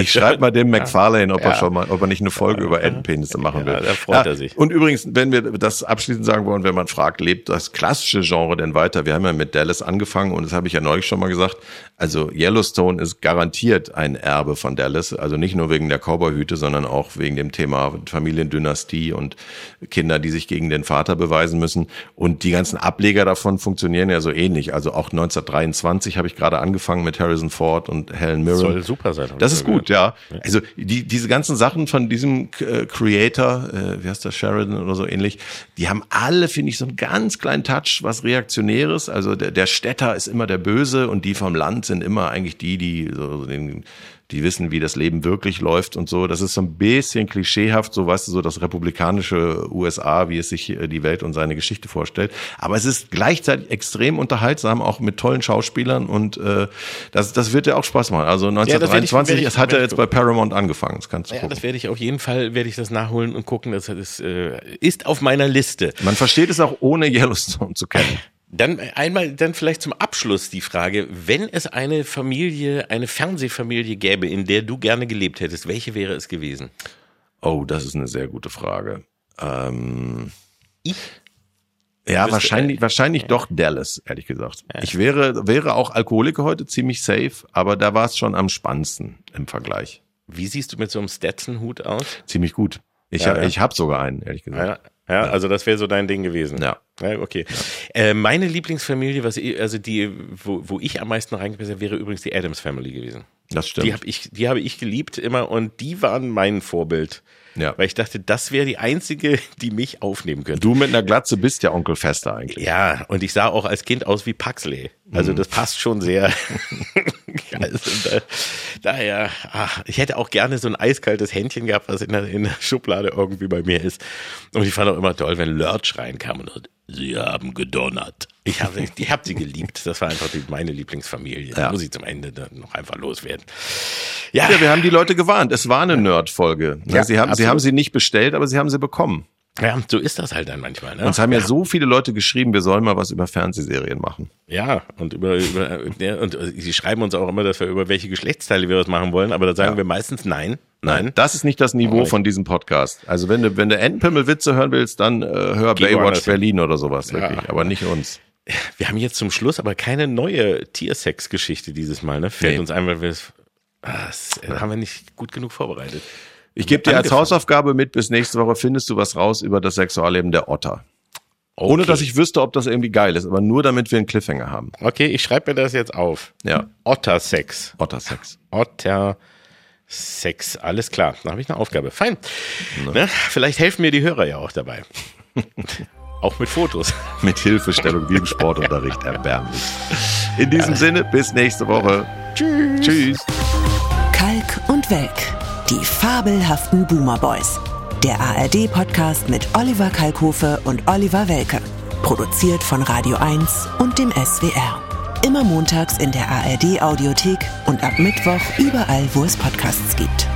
Ich schreibe mal dem McFarlane, ob er Ja. schon mal, ob er nicht eine Folge über Entenpenisse machen will. Ja, da freut er sich. Und übrigens, wenn wir das abschließend sagen wollen, wenn man fragt, lebt das klassische Genre denn weiter? Wir haben ja mit Dallas angefangen und das habe ich ja neulich schon mal gesagt. Also Yellowstone ist garantiert ein Erbe von Dallas. Also nicht nur wegen der Cowboyhüte, sondern auch wegen dem Thema Familiendynastie und Kinder, die sich gegen den Vater beweisen müssen. Und die ganzen Ableger davon funktionieren ja so ähnlich. Also auch 1923 habe ich gerade angefangen mit Harrison Ford und Helen Mirren. Soll super sein. Das ist gehört. gut, ja. Also die, diese ganzen Sachen von diesem äh, Creator, äh, wie heißt das, Sheridan oder so ähnlich, die haben alle, finde ich, so einen ganz kleinen Touch, was Reaktionäres. Also der, der Städter ist immer der Böse und die vom Land sind immer eigentlich die, die so den, die wissen, wie das Leben wirklich läuft und so. Das ist so ein bisschen klischeehaft, so weißt du, so das republikanische USA, wie es sich äh, die Welt und seine Geschichte vorstellt. Aber es ist gleichzeitig extrem unterhaltsam, auch mit tollen Schauspielern und äh, das, das wird ja auch Spaß machen. Also das werde ich- 1923, werde ich- es hat ja jetzt bei Paramount angefangen, das kannst du Ja, gucken. das werde ich auf jeden Fall, werde ich das nachholen und gucken. Das, das äh, ist auf meiner Liste. Man versteht es auch ohne Yellowstone zu kennen. Dann einmal, dann vielleicht zum Abschluss die Frage, wenn es eine Familie, eine Fernsehfamilie gäbe, in der du gerne gelebt hättest, welche wäre es gewesen? Oh, das ist eine sehr gute Frage. Ähm, Ich? ja, wahrscheinlich, wahrscheinlich doch Dallas, ehrlich gesagt. Ich wäre, wäre auch Alkoholiker heute ziemlich safe, aber da war es schon am spannendsten im Vergleich. Wie siehst du mit so einem Stetson-Hut aus? Ziemlich gut. Ich, Ja, hab, ja. ich habe sogar einen, ehrlich gesagt. Ja, ja, also das wäre so dein Ding gewesen. Ja. Okay. Äh, meine Lieblingsfamilie, was ich, also die, wo, wo ich am meisten reingepisst habe, wäre übrigens die Adams Family gewesen. Das stimmt. Die habe ich, die habe ich geliebt immer und die waren mein Vorbild. Ja. Weil ich dachte, das wäre die einzige, die mich aufnehmen könnte. du mit einer Glatze bist ja Onkel Fester eigentlich. Ja, und ich sah auch als Kind aus wie Paxley. Also das passt schon sehr. also da, daher, ach, ich hätte auch gerne so ein eiskaltes Händchen gehabt, was in der, in der Schublade irgendwie bei mir ist. Und ich fand auch immer toll, wenn Lurch reinkam und sie haben gedonnert. Ich habe ich hab sie geliebt. Das war einfach die, meine Lieblingsfamilie. Ja. Muss ich zum Ende dann noch einfach loswerden. Ja, Ja, wir haben die Leute gewarnt. Es war eine Nerd-Folge. Ne? Ja, sie, haben, sie haben sie nicht bestellt, aber sie haben sie bekommen. Ja, so ist das halt dann manchmal. Ne? Uns haben ja, so viele Leute geschrieben, wir sollen mal was über Fernsehserien machen. Ja, und über, über ja, und äh, sie schreiben uns auch immer, dass wir über welche Geschlechtsteile wir was machen wollen, aber da sagen Ja. wir meistens nein. Nein. Das ist nicht das Niveau von diesem Podcast. Also wenn du, wenn du Entenpimmelwitze hören willst, dann äh, hör Geh Baywatch. Berlin oder sowas, wirklich. Ja. Aber nicht uns. Wir haben jetzt zum Schluss aber keine neue Tiersex-Geschichte dieses Mal, ne? Fällt Nee. uns ein, weil wir es, ah, das äh, haben wir nicht gut genug vorbereitet. Ich gebe dir als. Hausaufgabe mit, bis nächste Woche findest du was raus über das Sexualleben der Otter. Okay. Ohne dass ich wüsste, ob das irgendwie geil ist, aber nur damit wir einen Cliffhanger haben. Okay, ich schreibe mir das jetzt auf. Ja, Ottersex. Ottersex. Ottersex. Alles klar. Da habe ich eine Aufgabe. Fein. Ne? Vielleicht helfen mir die Hörer ja auch dabei. auch mit Fotos. Mit Hilfestellung wie im Sportunterricht erbärmlich. In diesem Sinne, bis nächste Woche. Tschüss. Tschüss. Kalk und Welk. Die fabelhaften Boomer Boys. Der ARD-Podcast mit Oliver Kalkofe und Oliver Welke. Produziert von Radio 1 und dem SWR. Immer montags in der ARD-Audiothek und ab Mittwoch überall, wo es Podcasts gibt.